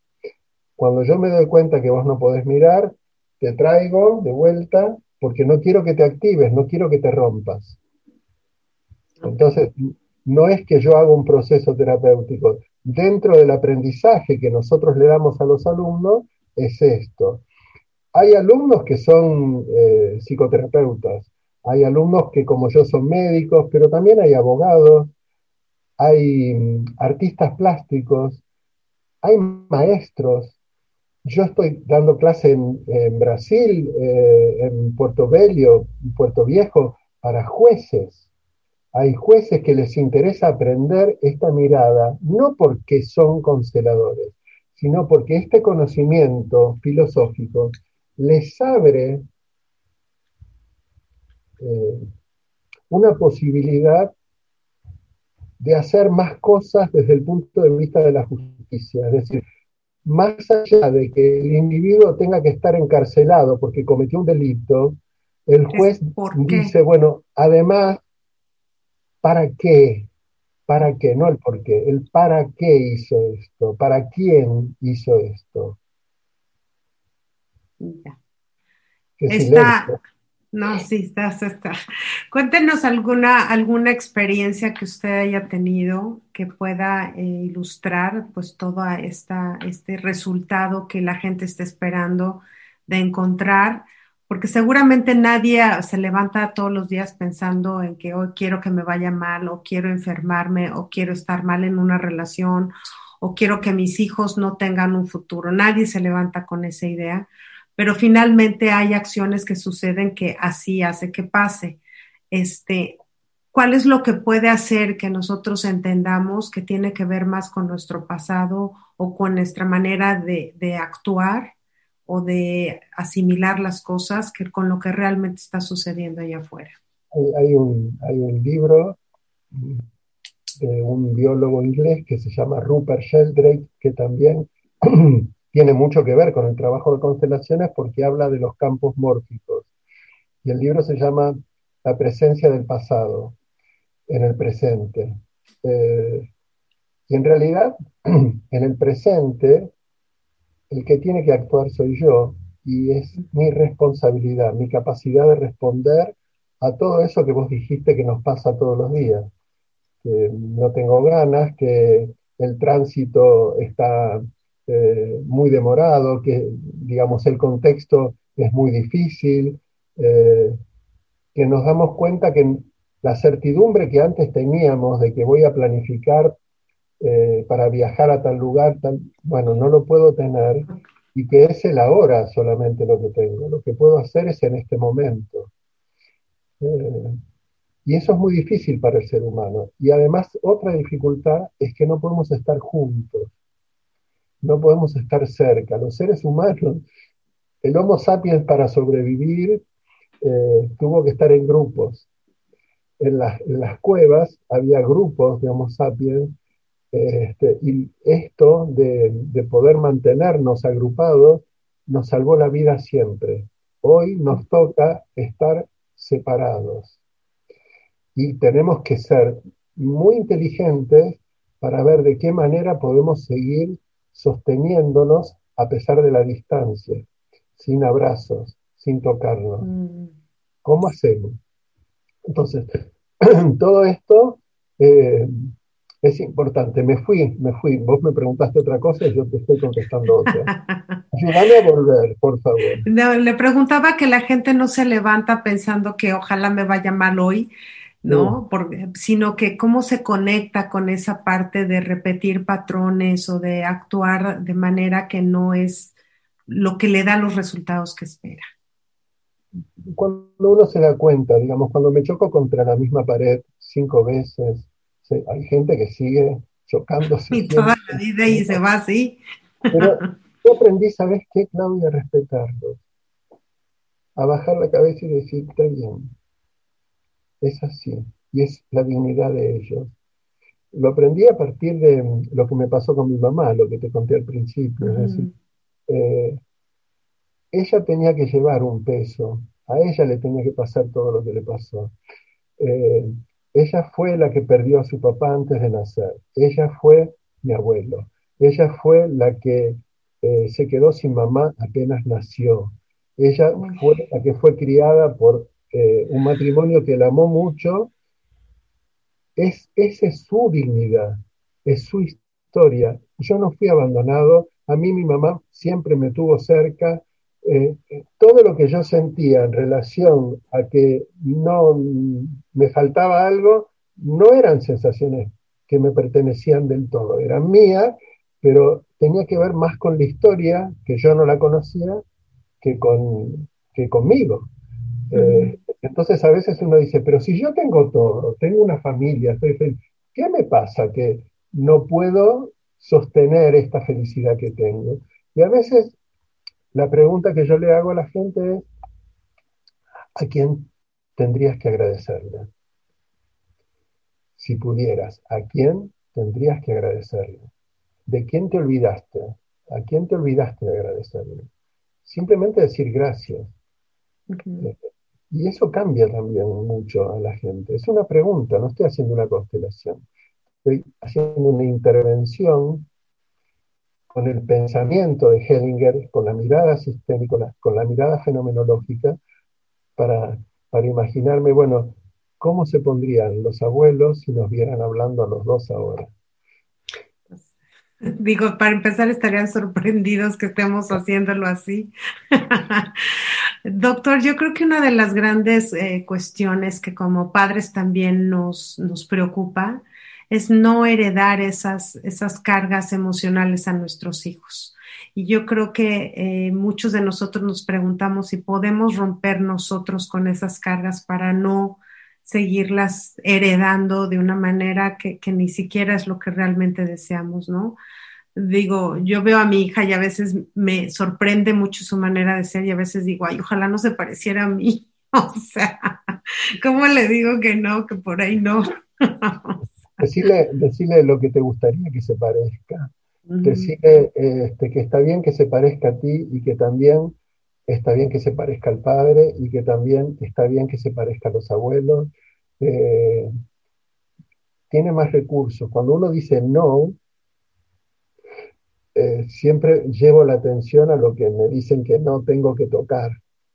Cuando yo me doy cuenta que vos no podés mirar, te traigo de vuelta porque no quiero que te actives, no quiero que te rompas. Entonces, no es que yo haga un proceso terapéutico. Dentro del aprendizaje que nosotros le damos a los alumnos, es esto. Hay alumnos que son eh, psicoterapeutas, hay alumnos que como yo son médicos, pero también hay abogados, hay mm, artistas plásticos, hay maestros. Yo estoy dando clase en, Brasil, eh, en Puerto Bello, Puerto Viejo, para jueces. Hay jueces que les interesa aprender esta mirada, no porque son consteladores, sino porque este conocimiento filosófico les abre eh, una posibilidad de hacer más cosas desde el punto de vista de la justicia. Es decir, más allá de que el individuo tenga que estar encarcelado porque cometió un delito, el juez dice, bueno, además, ¿para qué? ¿Para qué? No el por qué, el para qué hizo esto, para quién hizo esto. Está, no, sí, está, está. Cuéntenos alguna, alguna experiencia que usted haya tenido que pueda eh, ilustrar pues todo esta, este resultado que la gente está esperando de encontrar, porque seguramente nadie se levanta todos los días pensando en que hoy quiero que me vaya mal o quiero enfermarme o quiero estar mal en una relación o quiero que mis hijos no tengan un futuro. Nadie se levanta con esa idea pero finalmente hay acciones que suceden que así hace que pase. Este, ¿Cuál es lo que puede hacer que nosotros entendamos que tiene que ver más con nuestro pasado o con nuestra manera de, actuar o de asimilar las cosas que con lo que realmente está sucediendo allá afuera? Hay, un, libro de un biólogo inglés que se llama Rupert Sheldrake, que también tiene mucho que ver con el trabajo de constelaciones porque habla de los campos mórficos. Y el libro se llama La presencia del pasado en el presente. Eh, y en realidad, en el presente, el que tiene que actuar soy yo y es mi responsabilidad, mi capacidad de responder a todo eso que vos dijiste que nos pasa todos los días. Que no tengo ganas, que el tránsito está eh, muy demorado, que digamos el contexto es muy difícil, eh, que nos damos cuenta que la certidumbre que antes teníamos de que voy a planificar eh, para viajar a tal lugar, bueno, no lo puedo tener y que es el ahora solamente lo que tengo. Lo que puedo hacer es en este momento. Eh, y eso es muy difícil para el ser humano. Y además otra dificultad es que no podemos estar juntos, no podemos estar cerca. Los seres humanos, el Homo sapiens para sobrevivir eh, tuvo que estar en grupos. En, en, las cuevas había grupos de Homo sapiens este, y esto de, poder mantenernos agrupados nos salvó la vida siempre. Hoy nos toca estar separados y tenemos que ser muy inteligentes para ver de qué manera podemos seguir sosteniéndonos a pesar de la distancia, sin abrazos, sin tocarnos. Mm. ¿Cómo hacemos? Entonces, todo esto eh, es importante. Me fui, me fui. Vos me preguntaste otra cosa y yo te estoy contestando otra. Ayúdame a volver, por favor. No, le preguntaba que la gente no se levanta pensando que ojalá me vaya mal hoy, ¿no? sino que cómo se conecta con esa parte de repetir patrones o de actuar de manera que no es lo que le da los resultados que espera. Cuando uno se da cuenta, digamos, cuando me choco contra la misma pared cinco veces, hay gente que sigue chocándose. Y toda la vida y se va así. Pero yo aprendí, ¿sabes qué, Claudia? A respetarlos. A bajar la cabeza y decir, está bien. Es así. Y es la dignidad de ellos. Lo aprendí a partir de lo que me pasó con mi mamá, lo que te conté al principio. Es decir, eh, ella tenía que llevar un peso. A ella le tenía que pasar todo lo que le pasó. Eh, ella fue la que perdió a su papá antes de nacer. Ella fue mi abuelo. Ella fue la que eh, se quedó sin mamá apenas nació. Ella fue la que fue criada por eh, un matrimonio que la amó mucho. Es, esa es su dignidad, es su historia. Yo no fui abandonado. A mí mi mamá siempre me tuvo cerca eh, todo lo que yo sentía en relación a que no me faltaba algo, no eran sensaciones que me pertenecían del todo, eran mías, pero tenía que ver más con la historia, que yo no la conocía, que, con, que conmigo. Eh, entonces a veces uno dice, pero si yo tengo todo, tengo una familia, estoy feliz, ¿qué me pasa que no puedo sostener esta felicidad que tengo? Y a veces la pregunta que yo le hago a la gente es, ¿a quién tendrías que agradecerle? Si pudieras, ¿a quién tendrías que agradecerle? ¿De quién te olvidaste? ¿A quién te olvidaste de agradecerle? Simplemente decir gracias. Y eso cambia también mucho a la gente. Es una pregunta, no estoy haciendo una constelación. Estoy haciendo una intervención con el pensamiento de Hellinger, con la mirada sistémica, con la, mirada fenomenológica, para, imaginarme, bueno, cómo se pondrían los abuelos si nos vieran hablando a los dos ahora. Digo, para empezar estarían sorprendidos que estemos haciéndolo así. Doctor, yo creo que una de las grandes eh, cuestiones que como padres también nos preocupa es no heredar esas, esas cargas emocionales a nuestros hijos. Y yo creo que eh, muchos de nosotros nos preguntamos si podemos romper nosotros con esas cargas para no seguirlas heredando de una manera que, ni siquiera es lo que realmente deseamos, ¿no? Digo, yo veo a mi hija y a veces me sorprende mucho su manera de ser y a veces digo, ay, ojalá no se pareciera a mí. O sea, ¿cómo le digo que no, que por ahí no? Decirle, decirle lo que te gustaría que se parezca. Decirle este, que está bien que se parezca a ti y que también está bien que se parezca al padre y que también está bien que se parezca a los abuelos. Eh, tiene más recursos. Cuando uno dice no, eh, siempre llevo la atención a lo que me dicen que no tengo que tocar.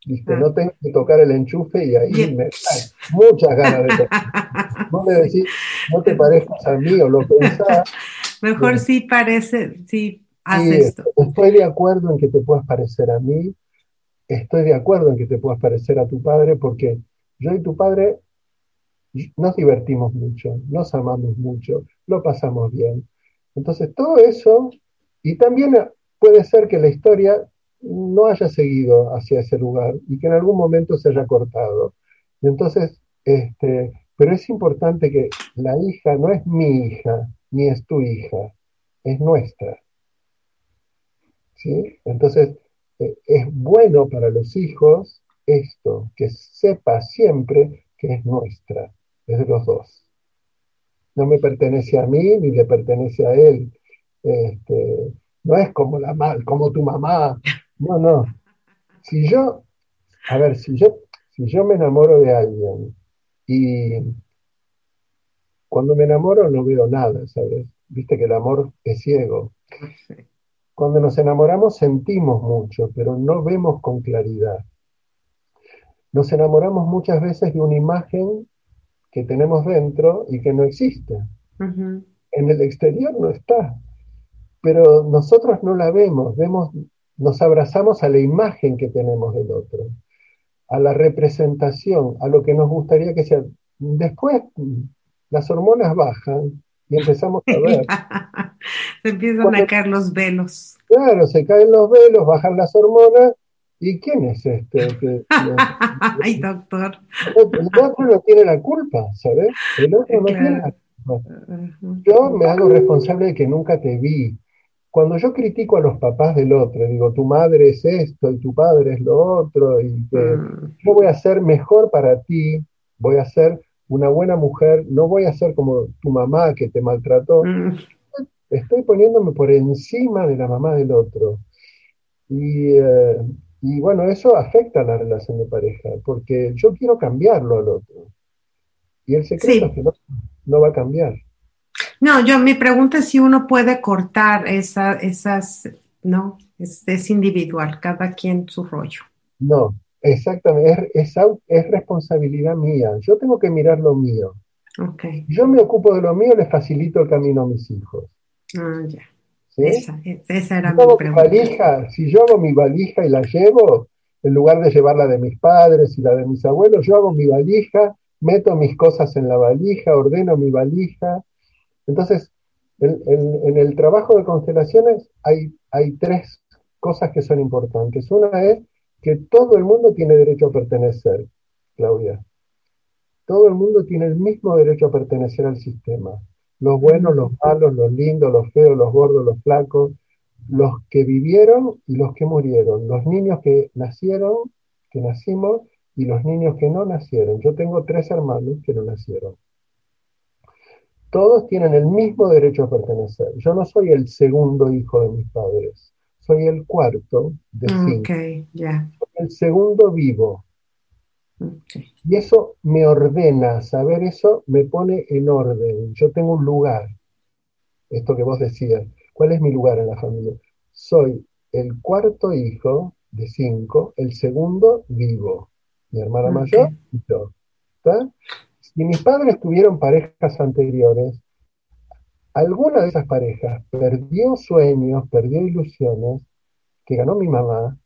¿viste? No tengo que tocar el enchufe y ahí me cae muchas ganas de tocar. No le decís, no te parezcas a mí o lo pensás. Mejor sí parece, sí, haz esto. Estoy de acuerdo en que te puedas parecer a mí, estoy de acuerdo en que te puedas parecer a tu padre porque yo y tu padre nos divertimos mucho, nos amamos mucho, lo pasamos bien. Entonces, todo eso, y también puede ser que la historia no haya seguido hacia ese lugar y que en algún momento se haya cortado. Entonces, este, pero es importante que la hija no es mi hija, ni es tu hija, es nuestra. ¿Sí? Entonces, eh, es bueno para los hijos esto, que sepa siempre que es nuestra, es de los dos. No me pertenece a mí ni le pertenece a él. Este, no es como, la, como tu mamá. No, no. Si yo, a ver, si yo, si yo me enamoro de alguien y cuando me enamoro no veo nada, ¿sabes? Viste que el amor es ciego. Cuando nos enamoramos sentimos mucho, pero no vemos con claridad. Nos enamoramos muchas veces de una imagen que tenemos dentro y que no existe. En el exterior no está, pero nosotros no la vemos, vemos, nos abrazamos a la imagen que tenemos del otro, a la representación, a lo que nos gustaría que sea. Después las hormonas bajan y empezamos a ver. se empiezan a caer los velos. Claro, se caen los velos, bajan las hormonas. ¿Y quién es este? Ay, doctor. El otro no tiene la culpa, ¿sabes? El otro no tiene la culpa. Yo me hago responsable de que nunca te vi. Cuando yo critico a los papás del otro, digo, tu madre es esto y tu padre es lo otro, y que mm. yo voy a ser mejor para ti, voy a ser una buena mujer, no voy a ser como tu mamá que te maltrató. Mm. Estoy poniéndome por encima de la mamá del otro. Eh, y, bueno, eso afecta a la relación de pareja, porque yo quiero cambiarlo al otro. Y el secreto es que no, va a cambiar. No, yo mi pregunta es si uno puede cortar esa, esas, no, es, es individual, cada quien su rollo. No, Exactamente, es, es, responsabilidad mía. Yo tengo que mirar lo mío. Okay. Yo me ocupo de lo mío, le facilito el camino a mis hijos. Ah, ya. Esa, esa, era mi pregunta. Valija, si yo hago mi valija y la llevo, en lugar de llevarla de mis padres y la de mis abuelos, yo hago mi valija, meto mis cosas en la valija, ordeno mi valija. Entonces, en, el trabajo de constelaciones hay, hay tres cosas que son importantes. Una es que todo el mundo tiene derecho a pertenecer, Claudia. Todo el mundo tiene el mismo derecho a pertenecer al sistema. Los buenos, los malos, los lindos, los feos, los gordos, los flacos, los que vivieron y los que murieron, los niños que nacieron, que nacimos, y los niños que no nacieron. Yo tengo tres hermanos que no nacieron. Todos tienen el mismo derecho a pertenecer. Yo no soy el segundo hijo de mis padres soy el cuarto de ah, cinco. Soy el segundo vivo. Y eso me ordena, saber eso me pone en orden. Yo tengo un lugar. Esto que vos decías, ¿cuál es mi lugar en la familia? Soy el cuarto hijo de cinco, el segundo vivo. Mi hermana mayor y yo. Si mis padres tuvieron parejas anteriores, alguna de esas parejas perdió sueños, perdió ilusiones que ganó mi mamá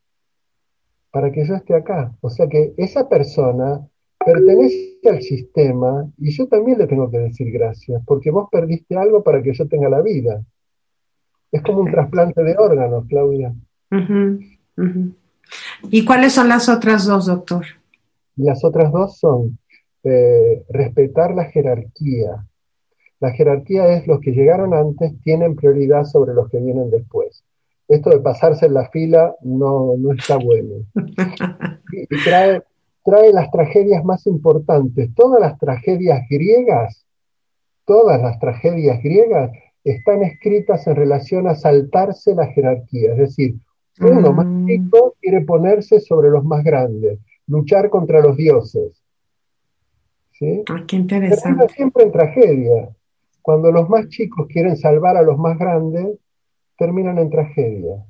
para que yo esté acá. O sea que esa persona pertenece al sistema y yo también le tengo que decir gracias, porque vos perdiste algo para que yo tenga la vida. Es como un trasplante de órganos, Claudia. ¿Y cuáles son las otras dos, doctor? Las otras dos son eh, respetar la jerarquía, la jerarquía es los que llegaron antes tienen prioridad sobre los que vienen después. Esto de pasarse en la fila no, está bueno. Y, trae, trae las tragedias más importantes. Todas las tragedias griegas, todas las tragedias griegas están escritas en relación a saltarse la jerarquía. Es decir, uno más mm. chico quiere ponerse sobre los más grandes, luchar contra los dioses. ¿Sí? Ah, qué interesante. siempre en tragedia. Cuando los más chicos quieren salvar a los más grandes, terminan en tragedia.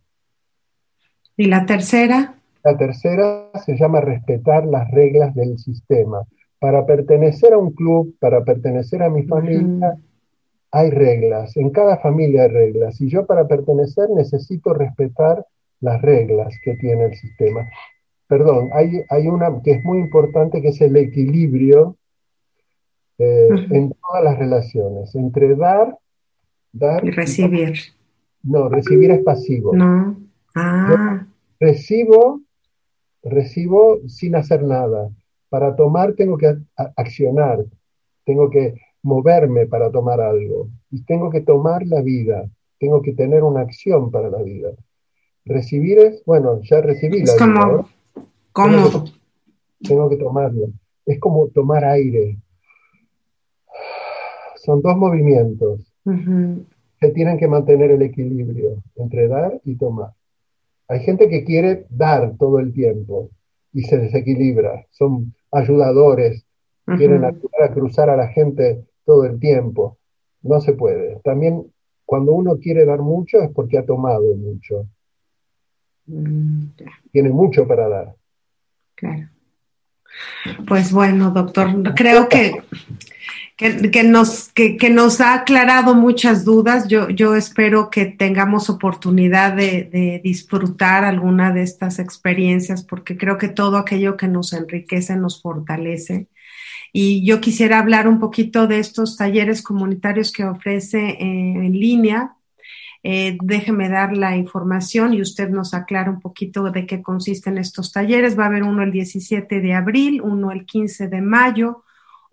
¿Y la tercera? La tercera se llama respetar las reglas del sistema. Para pertenecer a un club, para pertenecer a mi familia, hay reglas. En cada familia hay reglas. Y yo para pertenecer necesito respetar las reglas que tiene el sistema. perdón, hay, hay una que es muy importante que es el equilibrio eh, en todas las relaciones, entre dar, dar y recibir. no, recibir es pasivo. No. Ah. recibo, recibo sin hacer nada. Para tomar tengo que accionar, tengo que moverme para tomar algo. Y tengo que tomar la vida, tengo que tener una acción para la vida. Recibir es, bueno, ya recibí la vida. ¿Cómo? Tengo que, tomarlo. Es como tomar aire. Son dos movimientos que tienen que mantener el equilibrio entre dar y tomar. Hay gente que quiere dar todo el tiempo y se desequilibra. Son ayudadores, quieren ayudar a cruzar a la gente todo el tiempo. No se puede. También cuando uno quiere dar mucho es porque ha tomado mucho. Mm, Tiene mucho para dar. Claro. Pues bueno, doctor, creo que, que, nos, que, nos ha aclarado muchas dudas. Yo, yo espero que tengamos oportunidad de, disfrutar alguna de estas experiencias porque creo que todo aquello que nos enriquece nos fortalece. Y yo quisiera hablar un poquito de estos talleres comunitarios que ofrece en línea. Eh, déjeme dar la información y usted nos aclara un poquito de qué consisten estos talleres. Va a haber uno el 17 de abril, uno el 15 de mayo,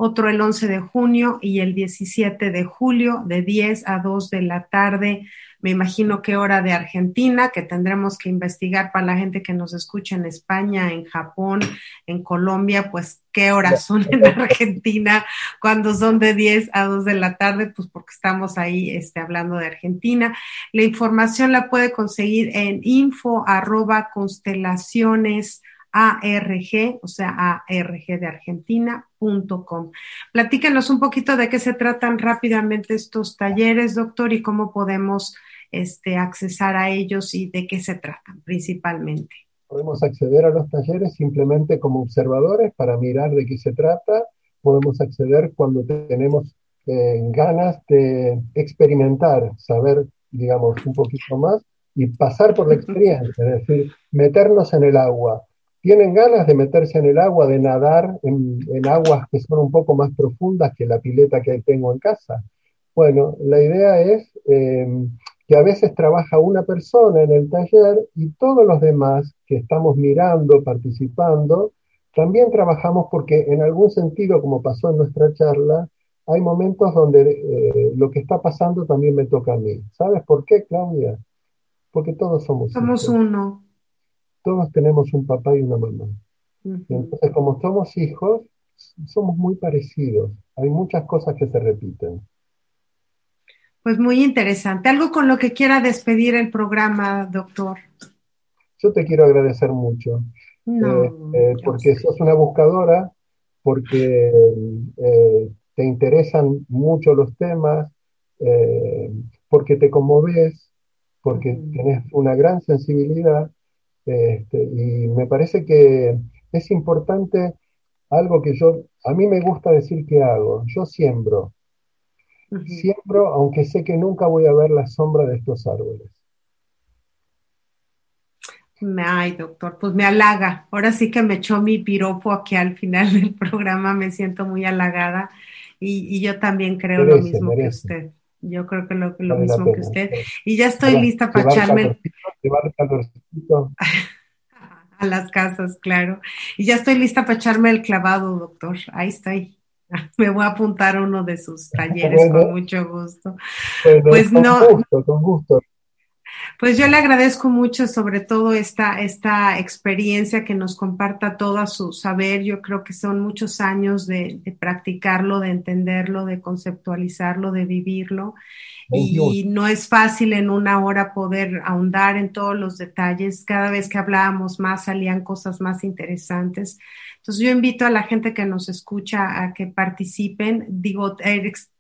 otro el 11 de junio y el 17 de julio de 10 a 2 de la tarde me imagino que hora de Argentina, que tendremos que investigar para la gente que nos escucha en España, en Japón, en Colombia, pues qué horas son en Argentina cuando son de 10 a 2 de la tarde, pues porque estamos ahí este, hablando de Argentina. La información la puede conseguir en info arroba constelaciones ARG, o sea, ARG de Argentina.com. Platíquenos un poquito de qué se tratan rápidamente estos talleres, doctor, y cómo podemos este, accesar a ellos y de qué se tratan principalmente. Podemos acceder a los talleres simplemente como observadores para mirar de qué se trata. Podemos acceder cuando tenemos eh, ganas de experimentar, saber, digamos, un poquito más y pasar por la experiencia, es decir, meternos en el agua. ¿Tienen ganas de meterse en el agua, de nadar en, en aguas que son un poco más profundas que la pileta que tengo en casa? Bueno, la idea es eh, que a veces trabaja una persona en el taller y todos los demás que estamos mirando, participando, también trabajamos porque en algún sentido, como pasó en nuestra charla, hay momentos donde eh, lo que está pasando también me toca a mí. ¿Sabes por qué, Claudia? Porque todos somos Somos uno. Todos tenemos un papá y una mamá. entonces, como somos hijos, somos muy parecidos. Hay muchas cosas que se repiten. Pues muy interesante. ¿Algo con lo que quiera despedir el programa, doctor? Yo te quiero agradecer mucho. No, eh, eh, porque sos una buscadora, porque eh, te interesan mucho los temas, porque te conmoves, porque tenés una gran sensibilidad. Este, y me parece que es importante algo que yo, a mí me gusta decir que hago. Yo siembro, Siembro, aunque sé que nunca voy a ver la sombra de estos árboles. Ay, doctor, pues me halaga. Ahora sí que me echó mi piropo aquí al final del programa, me siento muy halagada y, yo también creo lo mismo que usted. Yo creo que lo, mismo que usted. Y ya estoy lista para echarme. a las casas, claro. Y ya estoy lista para echarme el clavado, doctor. Ahí estoy. Me voy a apuntar a uno de sus talleres con mucho gusto. pues no. con gusto. Pues yo le agradezco mucho sobre todo esta, esta experiencia que nos comparta todo su saber. Yo creo que son muchos años de, practicarlo, de entenderlo, de conceptualizarlo, de vivirlo. Y no es fácil en una hora poder ahondar en todos los detalles. Cada vez que hablábamos más salían cosas más interesantes. Entonces yo invito a la gente que nos escucha a que participen. Digo,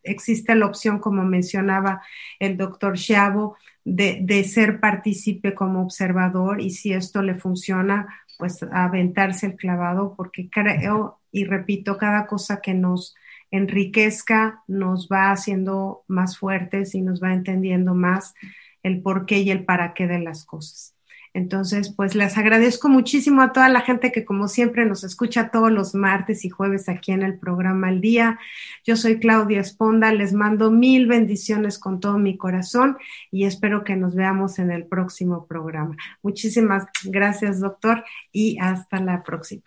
existe la opción, como mencionaba el doctor Chiavo, de, ser partícipe como observador y si esto le funciona, pues aventarse el clavado, porque creo y repito, cada cosa que nos enriquezca nos va haciendo más fuertes y nos va entendiendo más el por qué y el para qué de las cosas. Entonces, pues les agradezco muchísimo a toda la gente que como siempre nos escucha todos los martes y jueves aquí en el programa Al Día. Yo soy Claudia Esponda, les mando mil bendiciones con todo mi corazón y espero que nos veamos en el próximo programa. Muchísimas gracias, doctor, y hasta la próxima.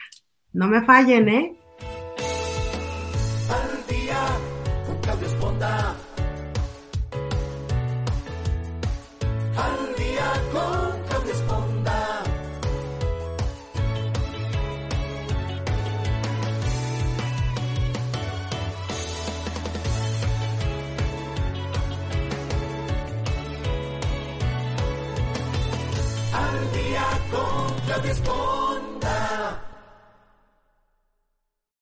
No me fallen, ¿eh?